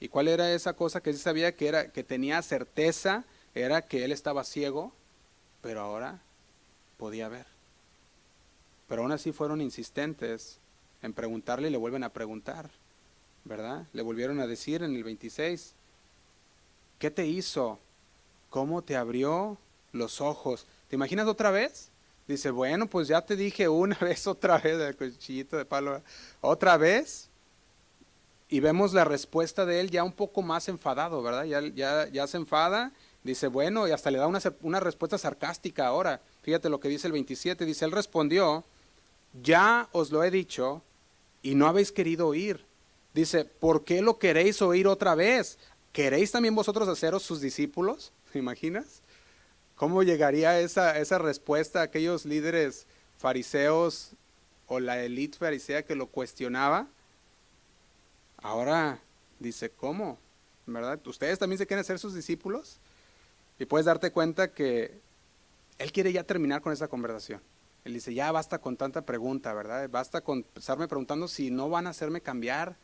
¿Y cuál era esa cosa que sí sabía que era que tenía certeza? Era que él estaba ciego, pero ahora podía ver. Pero aún así fueron insistentes en preguntarle y le vuelven a preguntar, ¿verdad? Le volvieron a decir en el 26, ¿qué te hizo? ¿Cómo te abrió los ojos? ¿Te imaginas otra vez? Dice, bueno, pues ya te dije una *laughs* vez, otra vez, el cuchillito de palo, otra vez. Y vemos la respuesta de él ya un poco más enfadado, ¿verdad? Ya, ya, ya se enfada, dice, bueno, y hasta le da una, una respuesta sarcástica ahora. Fíjate lo que dice el 27, dice, él respondió, ya os lo he dicho y no habéis querido oír. Dice, ¿por qué lo queréis oír otra vez? ¿Queréis también vosotros haceros sus discípulos? *laughs* ¿Te imaginas? ¿Cómo llegaría esa, esa respuesta a aquellos líderes fariseos o la élite farisea que lo cuestionaba? Ahora dice, ¿cómo? ¿Verdad? ¿Ustedes también se quieren hacer sus discípulos? Y puedes darte cuenta que él quiere ya terminar con esa conversación. Él dice, ya basta con tanta pregunta, ¿verdad? Basta con estarme preguntando si no van a hacerme cambiar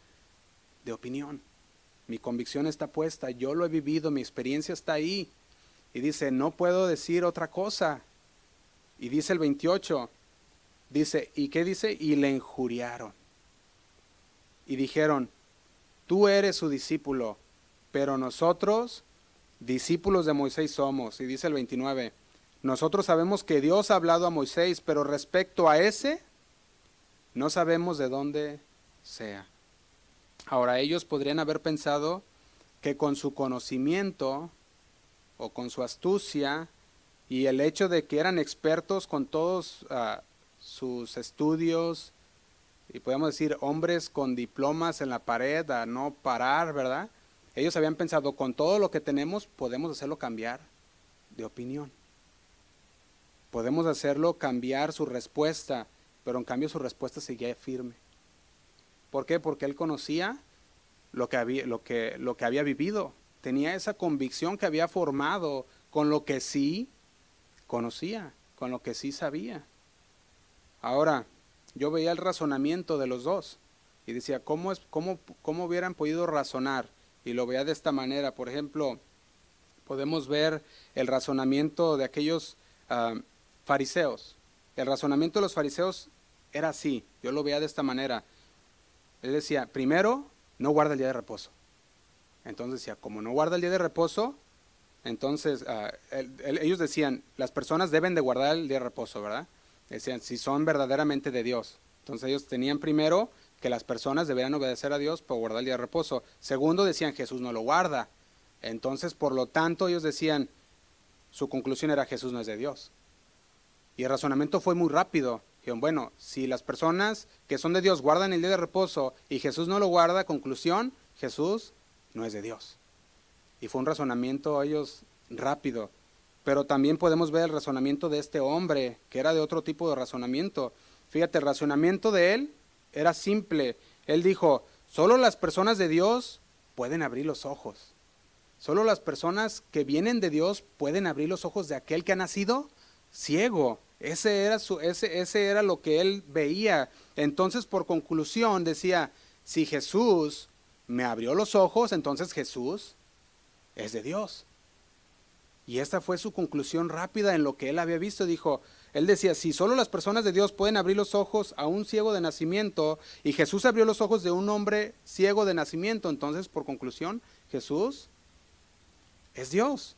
de opinión. Mi convicción está puesta, yo lo he vivido, mi experiencia está ahí. Y dice, no puedo decir otra cosa. Y dice el 28, dice, ¿y qué dice? Y le injuriaron. Y dijeron, tú eres su discípulo, pero nosotros discípulos de Moisés somos. Y dice el 29, nosotros sabemos que Dios ha hablado a Moisés, pero respecto a ese, no sabemos de dónde sea. Ahora, ellos podrían haber pensado que con su conocimiento o con su astucia y el hecho de que eran expertos con todos ah, sus estudios y podemos decir hombres con diplomas en la pared a no parar, ¿verdad? Ellos habían pensado, con todo lo que tenemos podemos hacerlo cambiar de opinión. Podemos hacerlo cambiar su respuesta, pero en cambio su respuesta seguía firme. ¿Por qué? Porque él conocía lo que había, lo que, lo que había vivido. Tenía esa convicción que había formado con lo que sí conocía, con lo que sí sabía. Ahora, yo veía el razonamiento de los dos y decía, ¿cómo, es, cómo, cómo hubieran podido razonar? Y lo veía de esta manera. Por ejemplo, podemos ver el razonamiento de aquellos ah, fariseos. El razonamiento de los fariseos era así, yo lo veía de esta manera. Él decía, primero, no guarda el día de reposo. Entonces decía, como no guarda el día de reposo, entonces ah, ellos decían, las personas deben de guardar el día de reposo, ¿verdad? Decían, si son verdaderamente de Dios. Entonces ellos tenían primero que las personas deberían obedecer a Dios por guardar el día de reposo. Segundo, decían, Jesús no lo guarda. Entonces, por lo tanto, ellos decían, su conclusión era, Jesús no es de Dios. Y el razonamiento fue muy rápido. Dijeron, bueno, si las personas que son de Dios guardan el día de reposo y Jesús no lo guarda, conclusión, Jesús no es de Dios. Y fue un razonamiento ellos rápido. Pero también podemos ver el razonamiento de este hombre, que era de otro tipo de razonamiento. Fíjate, el razonamiento de él era simple. Él dijo, solo las personas de Dios pueden abrir los ojos. Solo las personas que vienen de Dios pueden abrir los ojos de aquel que ha nacido ciego. Ese era, su, ese, ese era lo que él veía. Entonces, por conclusión, decía, si Jesús me abrió los ojos, entonces Jesús es de Dios. Y esta fue su conclusión rápida en lo que él había visto. Dijo, él decía, si solo las personas de Dios pueden abrir los ojos a un ciego de nacimiento, y Jesús abrió los ojos de un hombre ciego de nacimiento, entonces por conclusión, Jesús es Dios.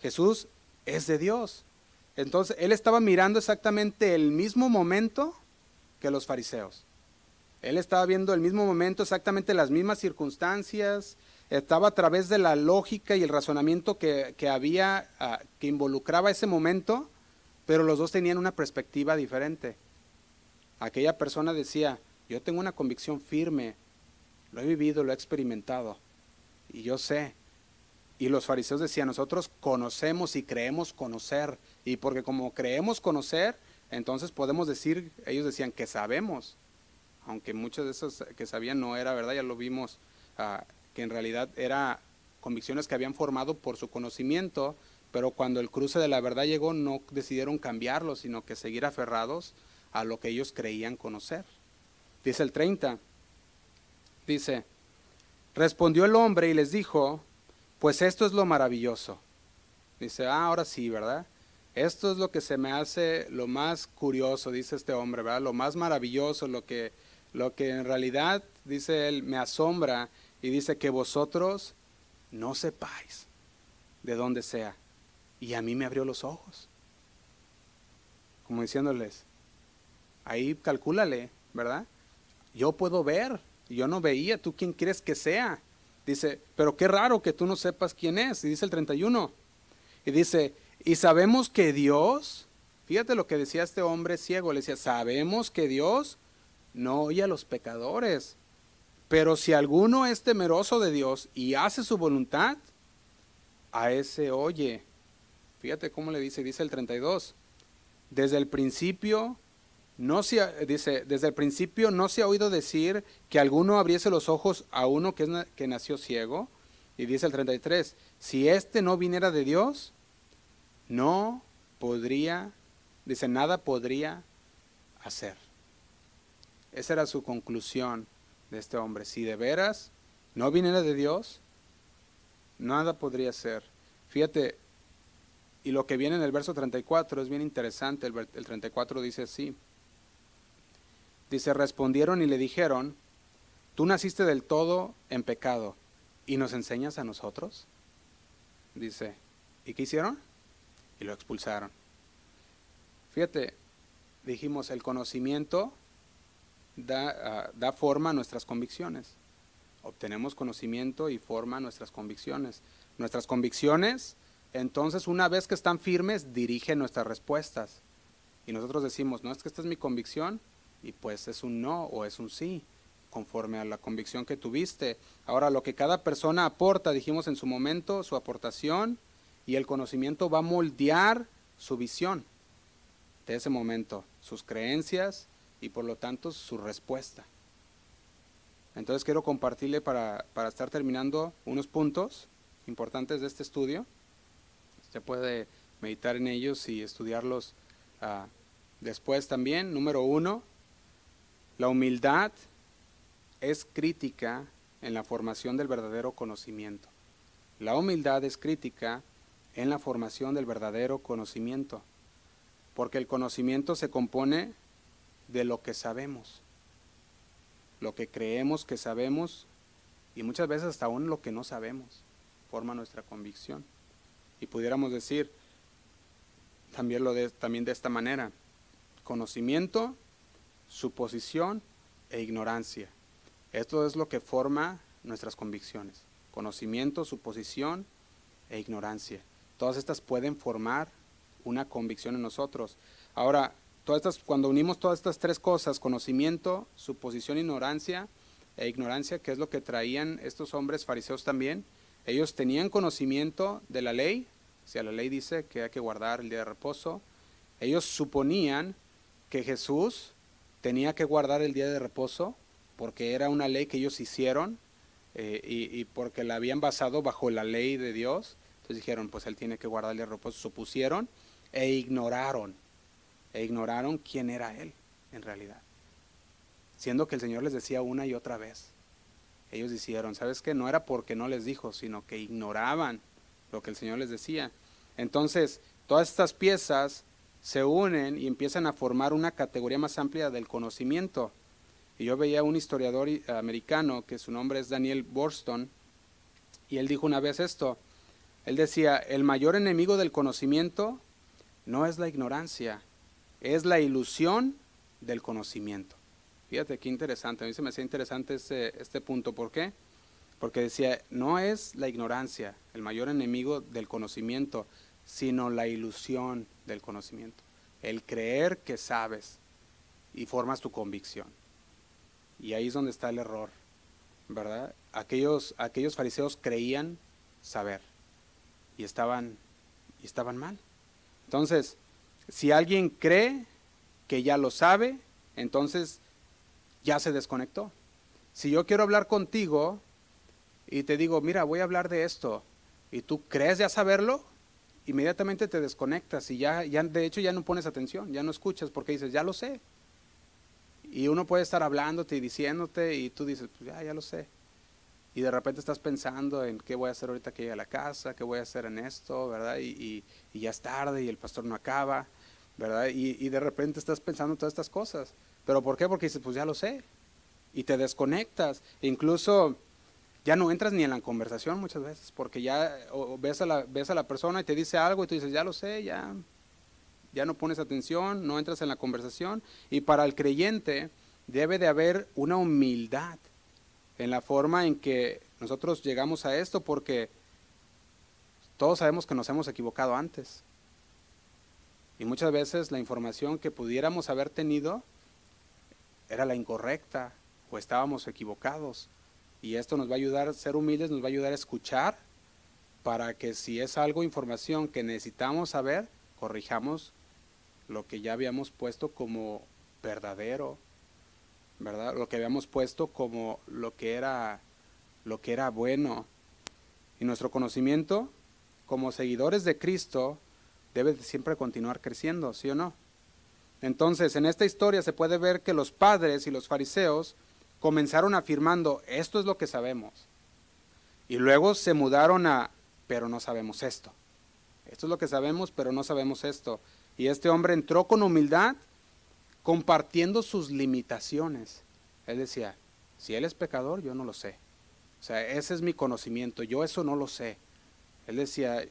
Jesús es de Dios. Entonces, él estaba mirando exactamente el mismo momento que los fariseos. Él estaba viendo el mismo momento, exactamente las mismas circunstancias, estaba a través de la lógica y el razonamiento que, había, ah, que involucraba ese momento, pero los dos tenían una perspectiva diferente. Aquella persona decía, yo tengo una convicción firme, lo he vivido, lo he experimentado, y yo sé, y los fariseos decían, nosotros conocemos y creemos conocer. Y porque como creemos conocer, entonces podemos decir, ellos decían que sabemos. Aunque muchos de esos que sabían no era verdad, ya lo vimos, ah, que en realidad era convicciones que habían formado por su conocimiento, pero cuando el cruce de la verdad llegó no decidieron cambiarlo, sino que seguir aferrados a lo que ellos creían conocer. Dice el 30, dice, respondió el hombre y les dijo, pues esto es lo maravilloso. Dice, ah, ahora sí, ¿verdad? Esto es lo que se me hace lo más curioso, dice este hombre, ¿verdad? Lo más maravilloso, lo que, lo que en realidad, dice él, me asombra y dice que vosotros no sepáis de dónde sea. Y a mí me abrió los ojos. Como diciéndoles, ahí calcúlale, ¿verdad? Yo puedo ver, yo no veía, ¿tú quién quieres que sea? Dice, pero qué raro que tú no sepas quién es. Y dice el 31. Y dice, y sabemos que Dios, fíjate lo que decía este hombre ciego, le decía, sabemos que Dios no oye a los pecadores, pero si alguno es temeroso de Dios y hace su voluntad, a ese oye. Fíjate cómo le dice, dice el 32. Desde el principio no se dice, desde el principio no se ha oído decir que alguno abriese los ojos a uno que, que nació ciego. Y dice el 33, si éste no viniera de Dios, no podría, dice, nada podría hacer. Esa era su conclusión de este hombre. Si de veras no viniera de Dios, nada podría ser. Fíjate, y lo que viene en el verso 34 es bien interesante. El, el 34 dice así. Dice, respondieron y le dijeron, tú naciste del todo en pecado y nos enseñas a nosotros. Dice, ¿y qué hicieron? Y lo expulsaron. Fíjate, dijimos, el conocimiento da, ah, da forma a nuestras convicciones. Obtenemos conocimiento y forma nuestras convicciones. Nuestras convicciones, entonces, una vez que están firmes, dirigen nuestras respuestas. Y nosotros decimos, no es que esta es mi convicción, y pues es un no o es un sí, conforme a la convicción que tuviste. Ahora, lo que cada persona aporta, dijimos en su momento, su aportación y el conocimiento va a moldear su visión de ese momento, sus creencias y por lo tanto su respuesta. Entonces quiero compartirle para, para estar terminando unos puntos importantes de este estudio. Usted puede meditar en ellos y estudiarlos uh, después también. Número uno, la humildad es crítica en la formación del verdadero conocimiento. La humildad es crítica en la formación del verdadero conocimiento, porque el conocimiento se compone de lo que sabemos, lo que creemos que sabemos y muchas veces hasta aún lo que no sabemos forma nuestra convicción. Y pudiéramos decir también, lo de, también de esta manera, conocimiento suposición e ignorancia. Esto es lo que forma nuestras convicciones. Conocimiento, suposición e ignorancia. Todas estas pueden formar una convicción en nosotros. Ahora, todas estas, cuando unimos todas estas tres cosas, conocimiento, suposición, ignorancia e ignorancia, que es lo que traían estos hombres fariseos también, ellos tenían conocimiento de la ley, si la ley dice que hay que guardar el día de reposo, ellos suponían que Jesús tenía que guardar el día de reposo porque era una ley que ellos hicieron eh, y, porque la habían basado bajo la ley de Dios. Entonces dijeron, pues él tiene que guardar el día de reposo. Supusieron e ignoraron, e ignoraron quién era él en realidad. Siendo que el Señor les decía una y otra vez. Ellos dijeron, ¿sabes qué? No era porque no les dijo, sino que ignoraban lo que el Señor les decía. Entonces, todas estas piezas se unen y empiezan a formar una categoría más amplia del conocimiento. Y yo veía un historiador americano que su nombre es Daniel Borston, y él dijo una vez esto, él decía, el mayor enemigo del conocimiento no es la ignorancia, es la ilusión del conocimiento. Fíjate qué interesante, a mí se me hacía interesante este, este punto, ¿por qué? Porque decía, no es la ignorancia el mayor enemigo del conocimiento, sino la ilusión del conocimiento. El creer que sabes y formas tu convicción. Y ahí es donde está el error, ¿verdad? Aquellos, aquellos fariseos creían saber y estaban, y estaban mal. Entonces, si alguien cree que ya lo sabe, entonces ya se desconectó. Si yo quiero hablar contigo y te digo, mira, voy a hablar de esto, y tú crees ya saberlo, inmediatamente te desconectas y ya, ya, de hecho ya no pones atención, ya no escuchas porque dices, ya lo sé. Y uno puede estar hablándote y diciéndote y tú dices, pues ya, ya lo sé. Y de repente estás pensando en qué voy a hacer ahorita que llegue a la casa, qué voy a hacer en esto, ¿verdad? Y, ya es tarde y el pastor no acaba, ¿verdad? Y, y, de repente estás pensando todas estas cosas. ¿Pero por qué? Porque dices, pues ya lo sé. Y te desconectas. E incluso ya no entras ni en la conversación muchas veces, porque ya ves, a la, ves a la persona y te dice algo y tú dices, ya lo sé, ya, ya no pones atención, no entras en la conversación. Y para el creyente debe de haber una humildad en la forma en que nosotros llegamos a esto, porque todos sabemos que nos hemos equivocado antes. Y muchas veces la información que pudiéramos haber tenido era la incorrecta o estábamos equivocados. Y esto nos va a ayudar, ser humildes nos va a ayudar a escuchar para que si es algo, información que necesitamos saber, corrijamos lo que ya habíamos puesto como verdadero, ¿verdad? Lo que habíamos puesto como lo que era lo que era bueno. Y nuestro conocimiento como seguidores de Cristo debe siempre continuar creciendo, ¿sí o no? Entonces, en esta historia se puede ver que los padres y los fariseos comenzaron afirmando, esto es lo que sabemos. Y luego se mudaron a, pero no sabemos esto. Esto es lo que sabemos, pero no sabemos esto. Y este hombre entró con humildad, compartiendo sus limitaciones. Él decía, si él es pecador, yo no lo sé. O sea, ese es mi conocimiento, yo eso no lo sé. Él decía,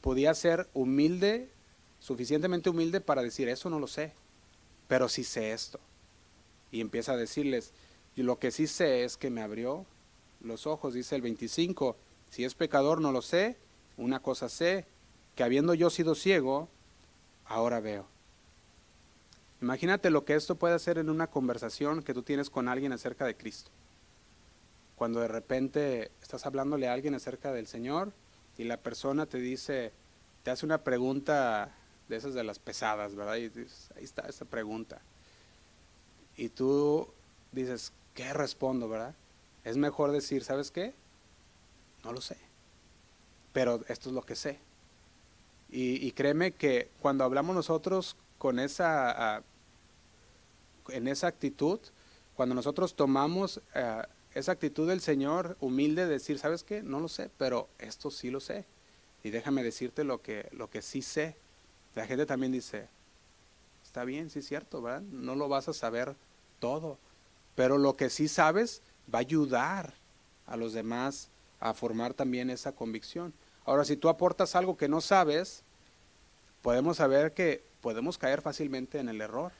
podía ser humilde, suficientemente humilde para decir, eso no lo sé, pero sí sé esto. Y empieza a decirles, lo que sí sé es que me abrió los ojos, dice el 25, si es pecador no lo sé, una cosa sé, que habiendo yo sido ciego, ahora veo. Imagínate lo que esto puede hacer en una conversación que tú tienes con alguien acerca de Cristo. Cuando de repente estás hablándole a alguien acerca del Señor y la persona te dice, te hace una pregunta de esas de las pesadas, ¿verdad? Y dices, ahí está esa pregunta. Y tú dices, ¿qué respondo, verdad? Es mejor decir, ¿sabes qué? No lo sé. Pero esto es lo que sé. Y, créeme que cuando hablamos nosotros con esa, ah, en esa actitud, cuando nosotros tomamos ah, esa actitud del Señor humilde, de decir, ¿sabes qué? No lo sé, pero esto sí lo sé. Y déjame decirte lo que, lo que sí sé. La gente también dice, está bien, sí es cierto, ¿verdad? No lo vas a saber todo pero lo que sí sabes va a ayudar a los demás a formar también esa convicción. Ahora, si tú aportas algo que no sabes, podemos saber que podemos caer fácilmente en el error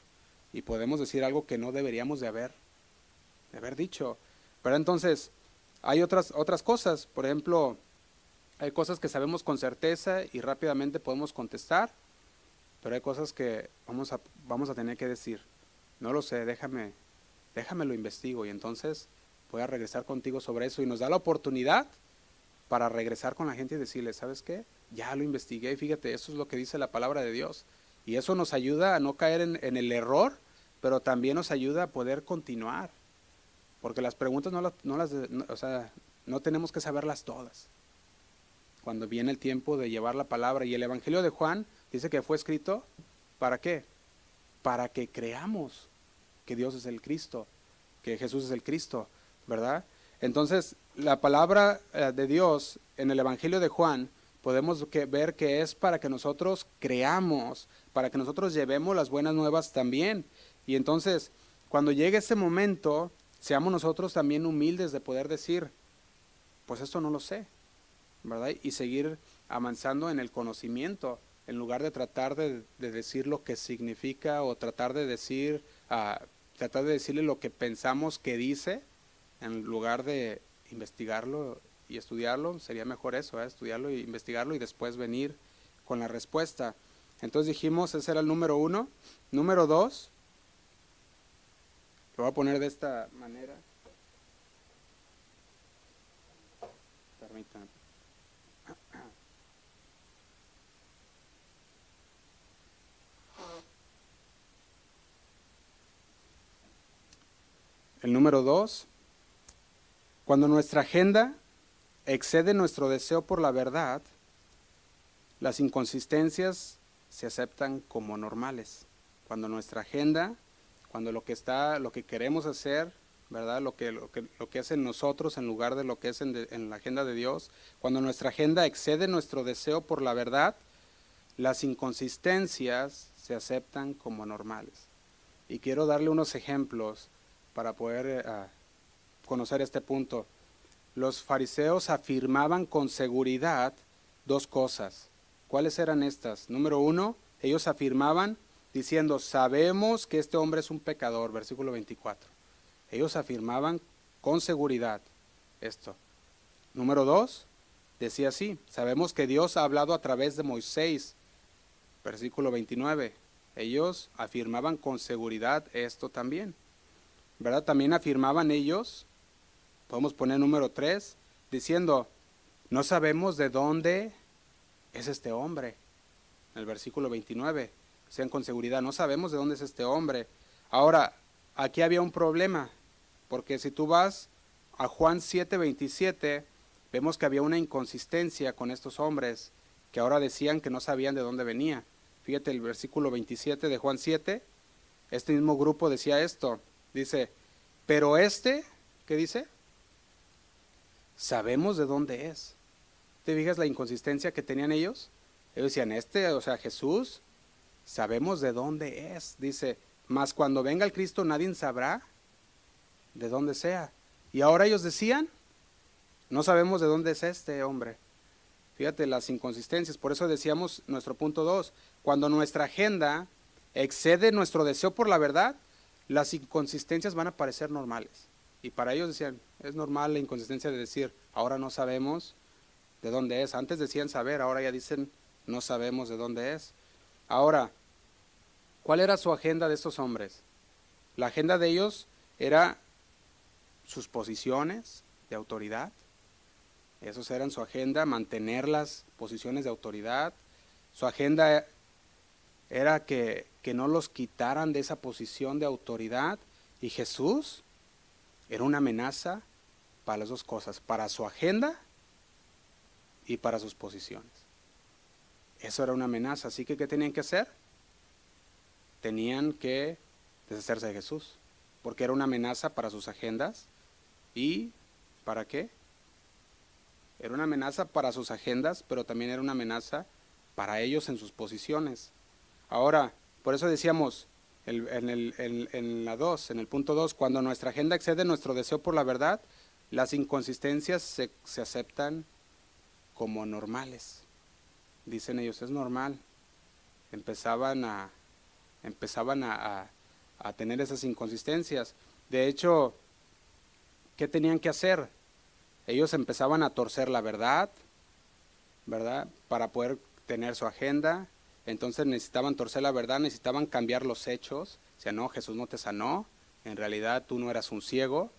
y podemos decir algo que no deberíamos de haber, de haber dicho. Pero entonces, hay otras, otras cosas, por ejemplo, hay cosas que sabemos con certeza y rápidamente podemos contestar, pero hay cosas que vamos a, vamos a tener que decir, no lo sé, déjame, déjame lo investigo y entonces voy a regresar contigo sobre eso y nos da la oportunidad para regresar con la gente y decirle, ¿sabes qué? Ya lo investigué, fíjate, eso es lo que dice la palabra de Dios. Y eso nos ayuda a no caer en, el error, pero también nos ayuda a poder continuar. Porque las preguntas no las, no las o sea, no tenemos que saberlas todas. Cuando viene el tiempo de llevar la palabra. Y el Evangelio de Juan dice que fue escrito, ¿para qué? Para que creamos que Dios es el Cristo, que Jesús es el Cristo, ¿verdad? Entonces, la palabra eh, de Dios en el Evangelio de Juan podemos ver que es para que nosotros creamos, para que nosotros llevemos las buenas nuevas también. Y entonces, cuando llegue ese momento, seamos nosotros también humildes de poder decir, pues esto no lo sé, ¿verdad? Y seguir avanzando en el conocimiento, en lugar de tratar de, decir lo que significa o tratar de decir tratar de decirle lo que pensamos que dice, en lugar de investigarlo y estudiarlo, sería mejor eso, ¿eh? estudiarlo e investigarlo y después venir con la respuesta. Entonces dijimos, ese era el número uno. Número dos, lo voy a poner de esta manera. Permítanme. El número dos, cuando nuestra agenda excede nuestro deseo por la verdad, las inconsistencias se aceptan como normales. Cuando nuestra agenda, cuando lo que está, lo que queremos hacer, ¿verdad? Lo que, lo que, lo que es en nosotros en lugar de lo que es en, la agenda de Dios, cuando nuestra agenda excede nuestro deseo por la verdad, las inconsistencias se aceptan como normales. Y quiero darle unos ejemplos para poder eh, ah, conocer este punto. Los fariseos afirmaban con seguridad dos cosas. ¿Cuáles eran estas? Número uno, ellos afirmaban diciendo, sabemos que este hombre es un pecador, versículo 24. Ellos afirmaban con seguridad esto. Número dos, decía así, sabemos que Dios ha hablado a través de Moisés, versículo 29. Ellos afirmaban con seguridad esto también. ¿Verdad? También afirmaban ellos, podemos poner número tres, diciendo, no sabemos de dónde es este hombre. En el versículo 29, sean con seguridad, no sabemos de dónde es este hombre. Ahora, aquí había un problema, porque si tú vas a Juan 7:27, vemos que había una inconsistencia con estos hombres que ahora decían que no sabían de dónde venía. Fíjate el versículo 27 de Juan 7, este mismo grupo decía esto, dice, pero este, ¿qué dice? Sabemos de dónde es. ¿Te fijas la inconsistencia que tenían ellos? Ellos decían, este, o sea, Jesús, sabemos de dónde es. Dice, mas cuando venga el Cristo nadie sabrá de dónde sea. Y ahora ellos decían, no sabemos de dónde es este hombre. Fíjate las inconsistencias. Por eso decíamos nuestro punto 2, cuando nuestra agenda excede nuestro deseo por la verdad, las inconsistencias van a parecer normales. Y para ellos decían, es normal la inconsistencia de decir, ahora no sabemos de dónde es. Antes decían saber, ahora ya dicen, no sabemos de dónde es. Ahora, ¿cuál era su agenda de estos hombres? La agenda de ellos era sus posiciones de autoridad. Esos eran su agenda, mantener las posiciones de autoridad. Su agenda era que, que no los quitaran de esa posición de autoridad. Y Jesús era una amenaza para las dos cosas, para su agenda y para sus posiciones. Eso era una amenaza. Así que, ¿qué tenían que hacer? Tenían que deshacerse de Jesús, porque era una amenaza para sus agendas y ¿para qué? Era una amenaza para sus agendas, pero también era una amenaza para ellos en sus posiciones. Ahora, por eso decíamos en, el, la 2, en el punto 2, cuando nuestra agenda excede nuestro deseo por la verdad, las inconsistencias se, aceptan como normales. Dicen ellos, es normal. Empezaban a, empezaban a tener esas inconsistencias. De hecho, ¿qué tenían que hacer? Ellos empezaban a torcer la verdad, ¿verdad? Para poder tener su agenda. Entonces necesitaban torcer la verdad, necesitaban cambiar los hechos. O sea, no, Jesús no te sanó. En realidad tú no eras un ciego.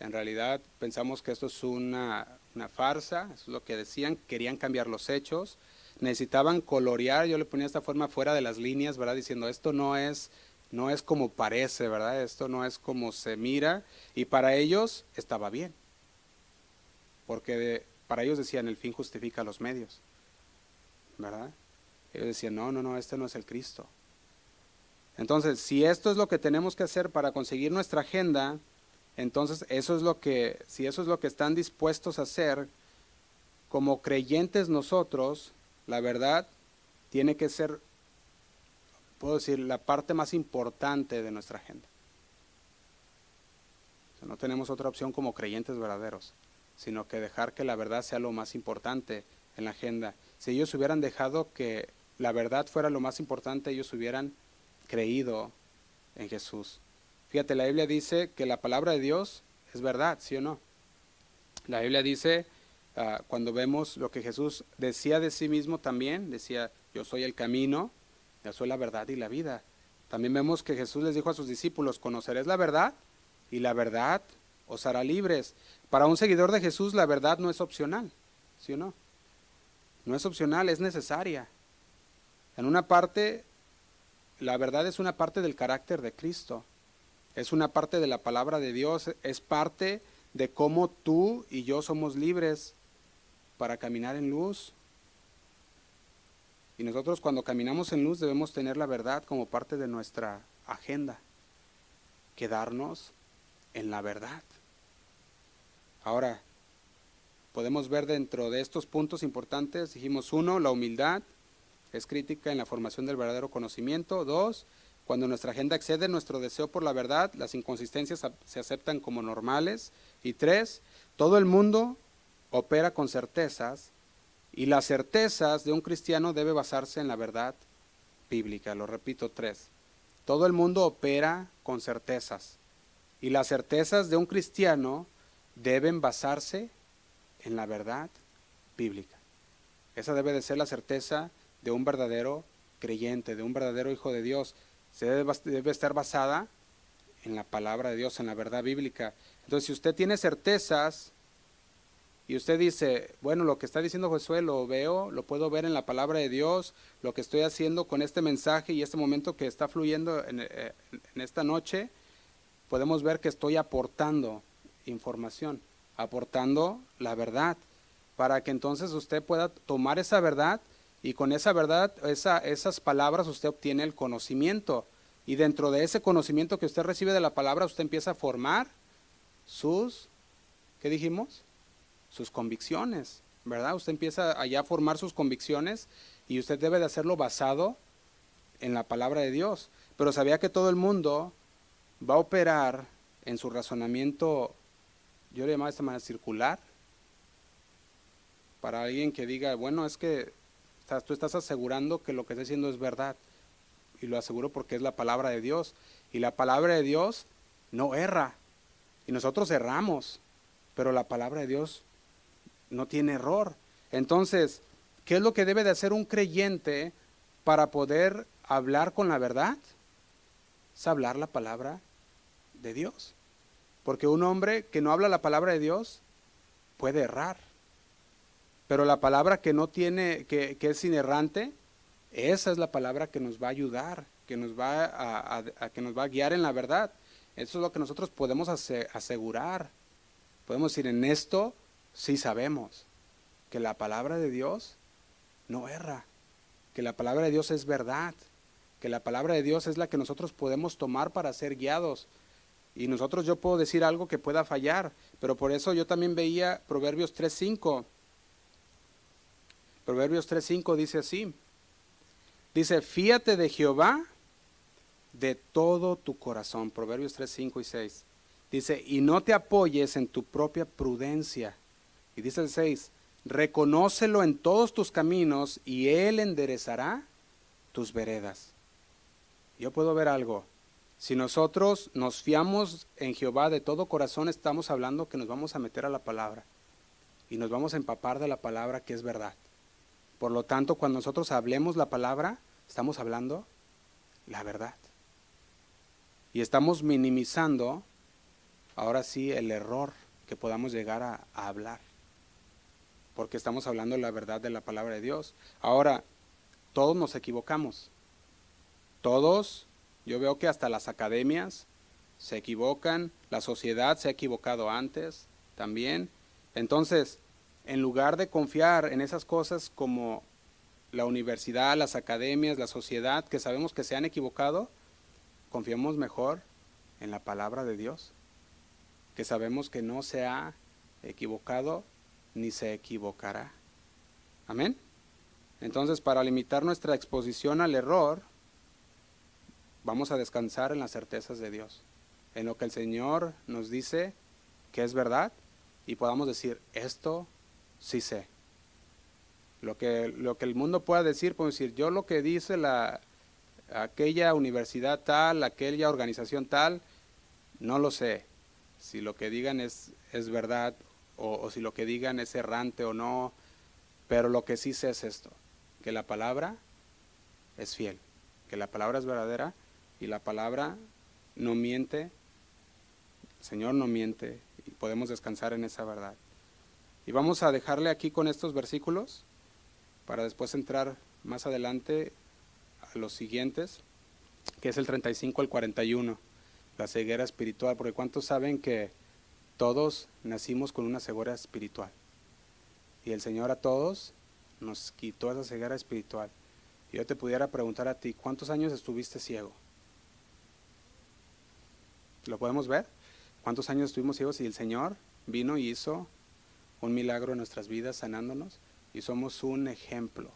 En realidad pensamos que esto es una, una farsa. Eso es lo que decían. Querían cambiar los hechos. Necesitaban colorear. Yo le ponía esta forma fuera de las líneas, ¿verdad? Diciendo, esto no es no es como parece, ¿verdad? Esto no es como se mira y para ellos estaba bien. Porque para ellos decían, el fin justifica los medios, ¿verdad? Ellos decían, no, no, no, este no es el Cristo. Entonces, si esto es lo que tenemos que hacer para conseguir nuestra agenda, entonces eso es lo que, si eso es lo que están dispuestos a hacer, como creyentes nosotros, la verdad tiene que ser puedo decir, la parte más importante de nuestra agenda. No tenemos otra opción como creyentes verdaderos, sino que dejar que la verdad sea lo más importante en la agenda. Si ellos hubieran dejado que la verdad fuera lo más importante, ellos hubieran creído en Jesús. Fíjate, la Biblia dice que la palabra de Dios es verdad, ¿sí o no? La Biblia dice, uh, cuando vemos lo que Jesús decía de sí mismo también, decía, yo soy el camino, yo soy la verdad y la vida. También vemos que Jesús les dijo a sus discípulos, conoceréis la verdad y la verdad os hará libres. Para un seguidor de Jesús la verdad no es opcional, ¿sí o no? No es opcional, es necesaria. En una parte, la verdad es una parte del carácter de Cristo, es una parte de la palabra de Dios, es parte de cómo tú y yo somos libres para caminar en luz. Y nosotros cuando caminamos en luz debemos tener la verdad como parte de nuestra agenda, quedarnos en la verdad. Ahora, podemos ver dentro de estos puntos importantes, dijimos uno, la humildad es crítica en la formación del verdadero conocimiento. Dos, cuando nuestra agenda excede nuestro deseo por la verdad, las inconsistencias se aceptan como normales. Y tres, todo el mundo opera con certezas y las certezas de un cristiano debe basarse en la verdad bíblica. Lo repito, tres. Todo el mundo opera con certezas y las certezas de un cristiano deben basarse en la verdad bíblica. Esa debe de ser la certeza de un verdadero creyente, de un verdadero hijo de Dios. Se debe, estar basada en la palabra de Dios, en la verdad bíblica. Entonces, si usted tiene certezas y usted dice, bueno, lo que está diciendo Josué lo veo, lo puedo ver en la palabra de Dios, lo que estoy haciendo con este mensaje y este momento que está fluyendo en, eh, en esta noche, podemos ver que estoy aportando información, aportando la verdad, para que entonces usted pueda tomar esa verdad y con esa verdad, esa, esas palabras usted obtiene el conocimiento. Y dentro de ese conocimiento que usted recibe de la palabra, usted empieza a formar sus, ¿qué dijimos? Sus convicciones, ¿verdad? Usted empieza allá a formar sus convicciones y usted debe de hacerlo basado en la palabra de Dios. Pero sabía que todo el mundo va a operar en su razonamiento, yo le llamaba de esta manera circular, para alguien que diga, bueno, es que tú estás asegurando que lo que estás diciendo es verdad. Y lo aseguro porque es la palabra de Dios. Y la palabra de Dios no erra. Y nosotros erramos. Pero la palabra de Dios no tiene error. Entonces, ¿qué es lo que debe de hacer un creyente para poder hablar con la verdad? Es hablar la palabra de Dios. Porque un hombre que no habla la palabra de Dios puede errar. Pero la palabra que no tiene, que, es inerrante, esa es la palabra que nos va a ayudar, que nos va a, que nos va a guiar en la verdad. Eso es lo que nosotros podemos asegurar. Podemos decir, en esto sí sabemos que la palabra de Dios no erra, que la palabra de Dios es verdad, que la palabra de Dios es la que nosotros podemos tomar para ser guiados. Y nosotros yo puedo decir algo que pueda fallar, pero por eso yo también veía Proverbios 3.5 Proverbios 3.5 dice así. Dice, fíate de Jehová de todo tu corazón. Proverbios 3.5 y 6. Dice, y no te apoyes en tu propia prudencia. Y dice el 6, reconócelo en todos tus caminos y él enderezará tus veredas. Yo puedo ver algo. Si nosotros nos fiamos en Jehová de todo corazón, estamos hablando que nos vamos a meter a la palabra y nos vamos a empapar de la palabra que es verdad. Por lo tanto, cuando nosotros hablemos la palabra, estamos hablando la verdad. Y estamos minimizando, ahora sí, el error que podamos llegar a, hablar. Porque estamos hablando la verdad de la palabra de Dios. Ahora, todos nos equivocamos. Todos, yo veo que hasta las academias se equivocan, la sociedad se ha equivocado antes también. Entonces, en lugar de confiar en esas cosas como la universidad, las academias, la sociedad, que sabemos que se han equivocado, confiemos mejor en la palabra de Dios, que sabemos que no se ha equivocado ni se equivocará. Amén. Entonces, para limitar nuestra exposición al error, vamos a descansar en las certezas de Dios, en lo que el Señor nos dice que es verdad y podamos decir, esto sí sé. Lo que, lo que el mundo pueda decir, puedo decir, yo lo que dice la, aquella universidad tal, aquella organización tal, no lo sé. Si lo que digan es, es verdad o, o si lo que digan es errante o no, pero lo que sí sé es esto, que la palabra es fiel, que la palabra es verdadera y la palabra no miente, el Señor no miente y podemos descansar en esa verdad. Y vamos a dejarle aquí con estos versículos para después entrar más adelante a los siguientes, que es el 35 al 41, la ceguera espiritual, porque ¿cuántos saben que todos nacimos con una ceguera espiritual? Y el Señor a todos nos quitó esa ceguera espiritual. y yo te pudiera preguntar a ti, ¿cuántos años estuviste ciego? ¿Lo podemos ver? ¿Cuántos años estuvimos ciegos y el Señor vino y hizo un milagro en nuestras vidas sanándonos? Y somos un ejemplo.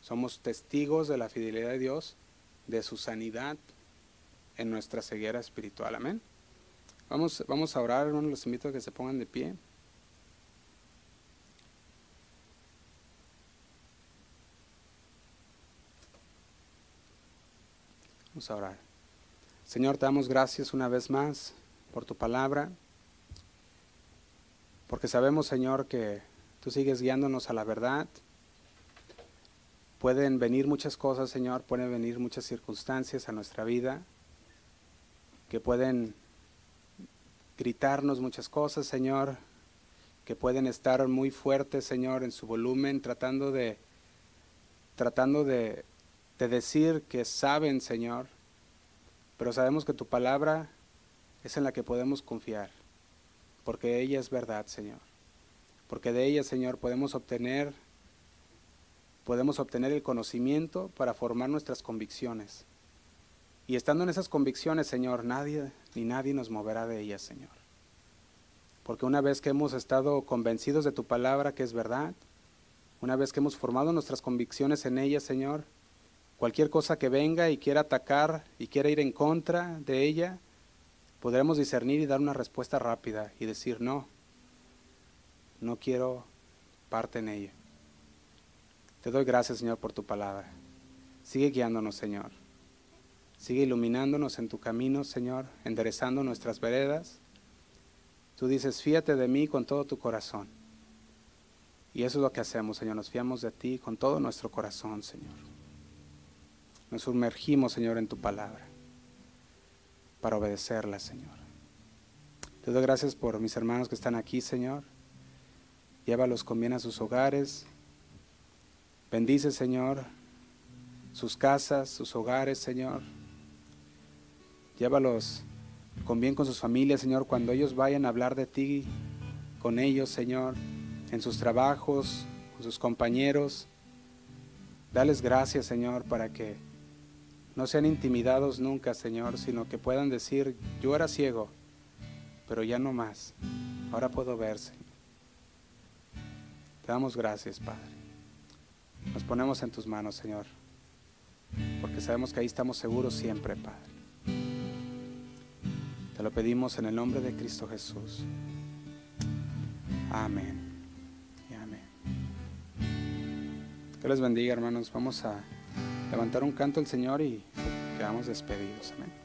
Somos testigos de la fidelidad de Dios, de su sanidad en nuestra ceguera espiritual. Amén. Vamos, vamos a orar, hermanos, los invito a que se pongan de pie. Vamos a orar. Señor, te damos gracias una vez más por tu palabra, porque sabemos, Señor, que tú sigues guiándonos a la verdad. Pueden venir muchas cosas, Señor, pueden venir muchas circunstancias a nuestra vida que pueden gritarnos muchas cosas, Señor, que pueden estar muy fuertes, Señor, en su volumen, tratando de, tratando de, de decir que saben, Señor, pero sabemos que tu palabra es en la que podemos confiar, porque ella es verdad, Señor, porque de ella, Señor, podemos obtener, podemos obtener el conocimiento para formar nuestras convicciones. Y estando en esas convicciones, Señor, nadie ni nadie nos moverá de ellas, Señor. Porque una vez que hemos estado convencidos de tu palabra que es verdad, una vez que hemos formado nuestras convicciones en ella, Señor, cualquier cosa que venga y quiera atacar y quiera ir en contra de ella, podremos discernir y dar una respuesta rápida y decir, no, no quiero parte en ella. Te doy gracias, Señor, por tu palabra. Sigue guiándonos, Señor. Sigue iluminándonos en tu camino, Señor, enderezando nuestras veredas. Tú dices, fíate de mí con todo tu corazón. Y eso es lo que hacemos, Señor. Nos fiamos de ti con todo nuestro corazón, Señor. Nos sumergimos, Señor, en tu palabra para obedecerla, Señor. Te doy gracias por mis hermanos que están aquí, Señor. Llévalos con bien a sus hogares. Bendice, Señor, sus casas, sus hogares, Señor. Llévalos con bien con sus familias, Señor, cuando ellos vayan a hablar de ti con ellos, Señor, en sus trabajos, con sus compañeros. Dales gracias, Señor, para que no sean intimidados nunca, Señor, sino que puedan decir, yo era ciego, pero ya no más. Ahora puedo ver, Señor. Te damos gracias, Padre. Nos ponemos en tus manos, Señor, porque sabemos que ahí estamos seguros siempre, Padre. Te lo pedimos en el nombre de Cristo Jesús. Amén. Y amén. Que les bendiga, hermanos. Vamos a levantar un canto al Señor y quedamos despedidos. Amén.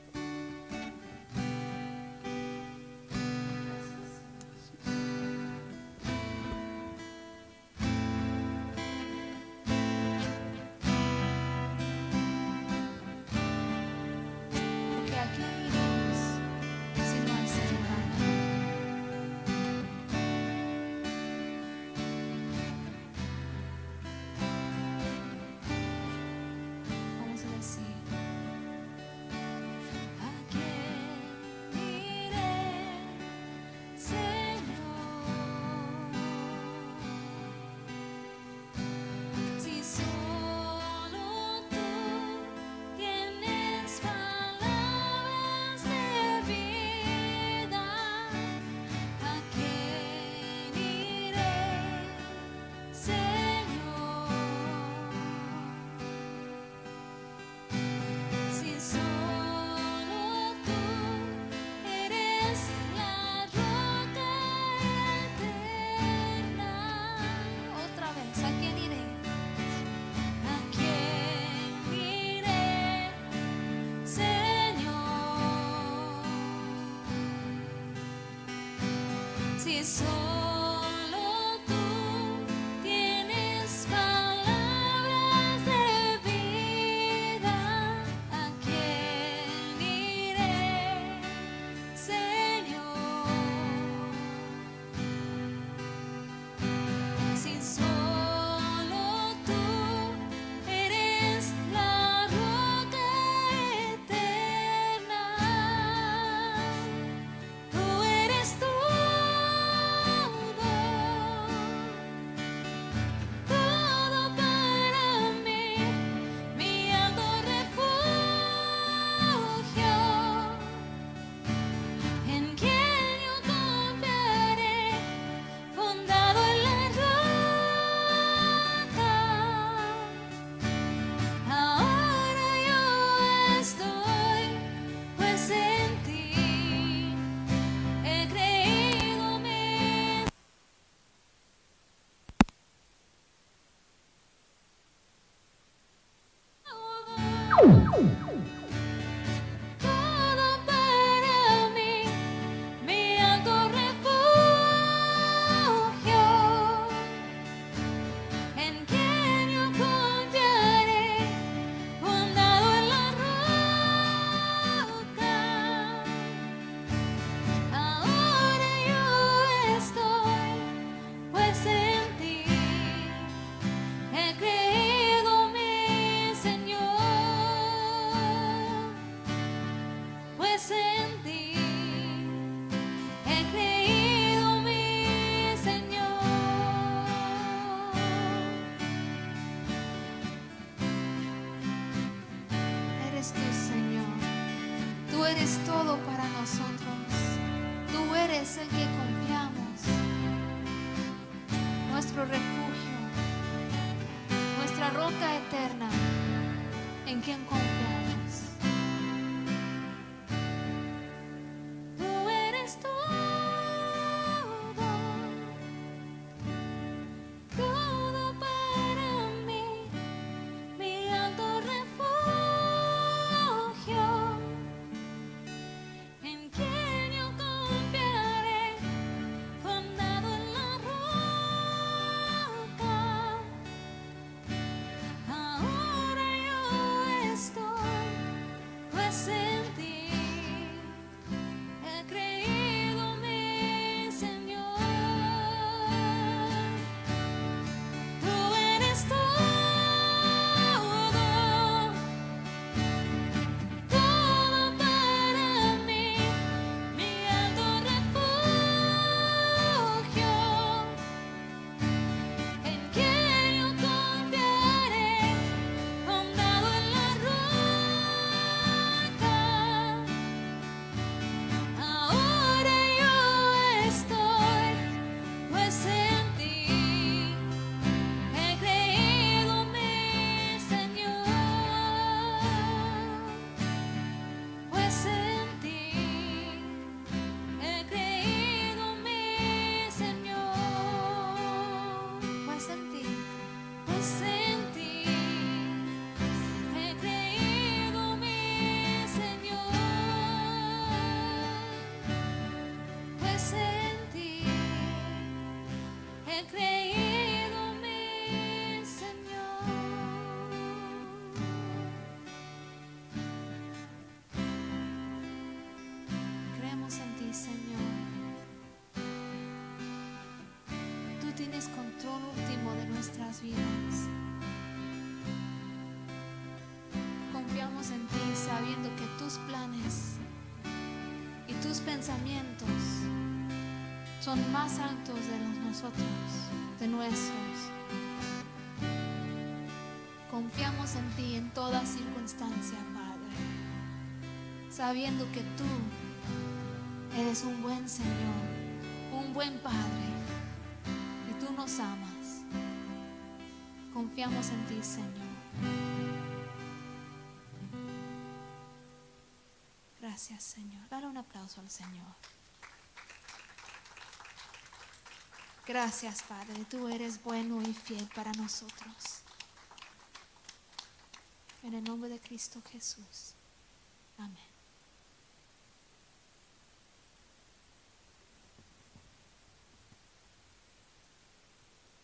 Señor. Tú tienes control último de nuestras vidas. Confiamos en ti sabiendo que tus planes y tus pensamientos son más altos de los nosotros, de nuestros. Confiamos en ti en toda circunstancia, Padre, sabiendo que tú eres un buen Señor, un buen Padre, y tú nos amas. Confiamos en ti, Señor. Gracias, Señor. Dale un aplauso al Señor. Gracias, Padre. Tú eres bueno y fiel para nosotros. En el nombre de Cristo Jesús. Amén.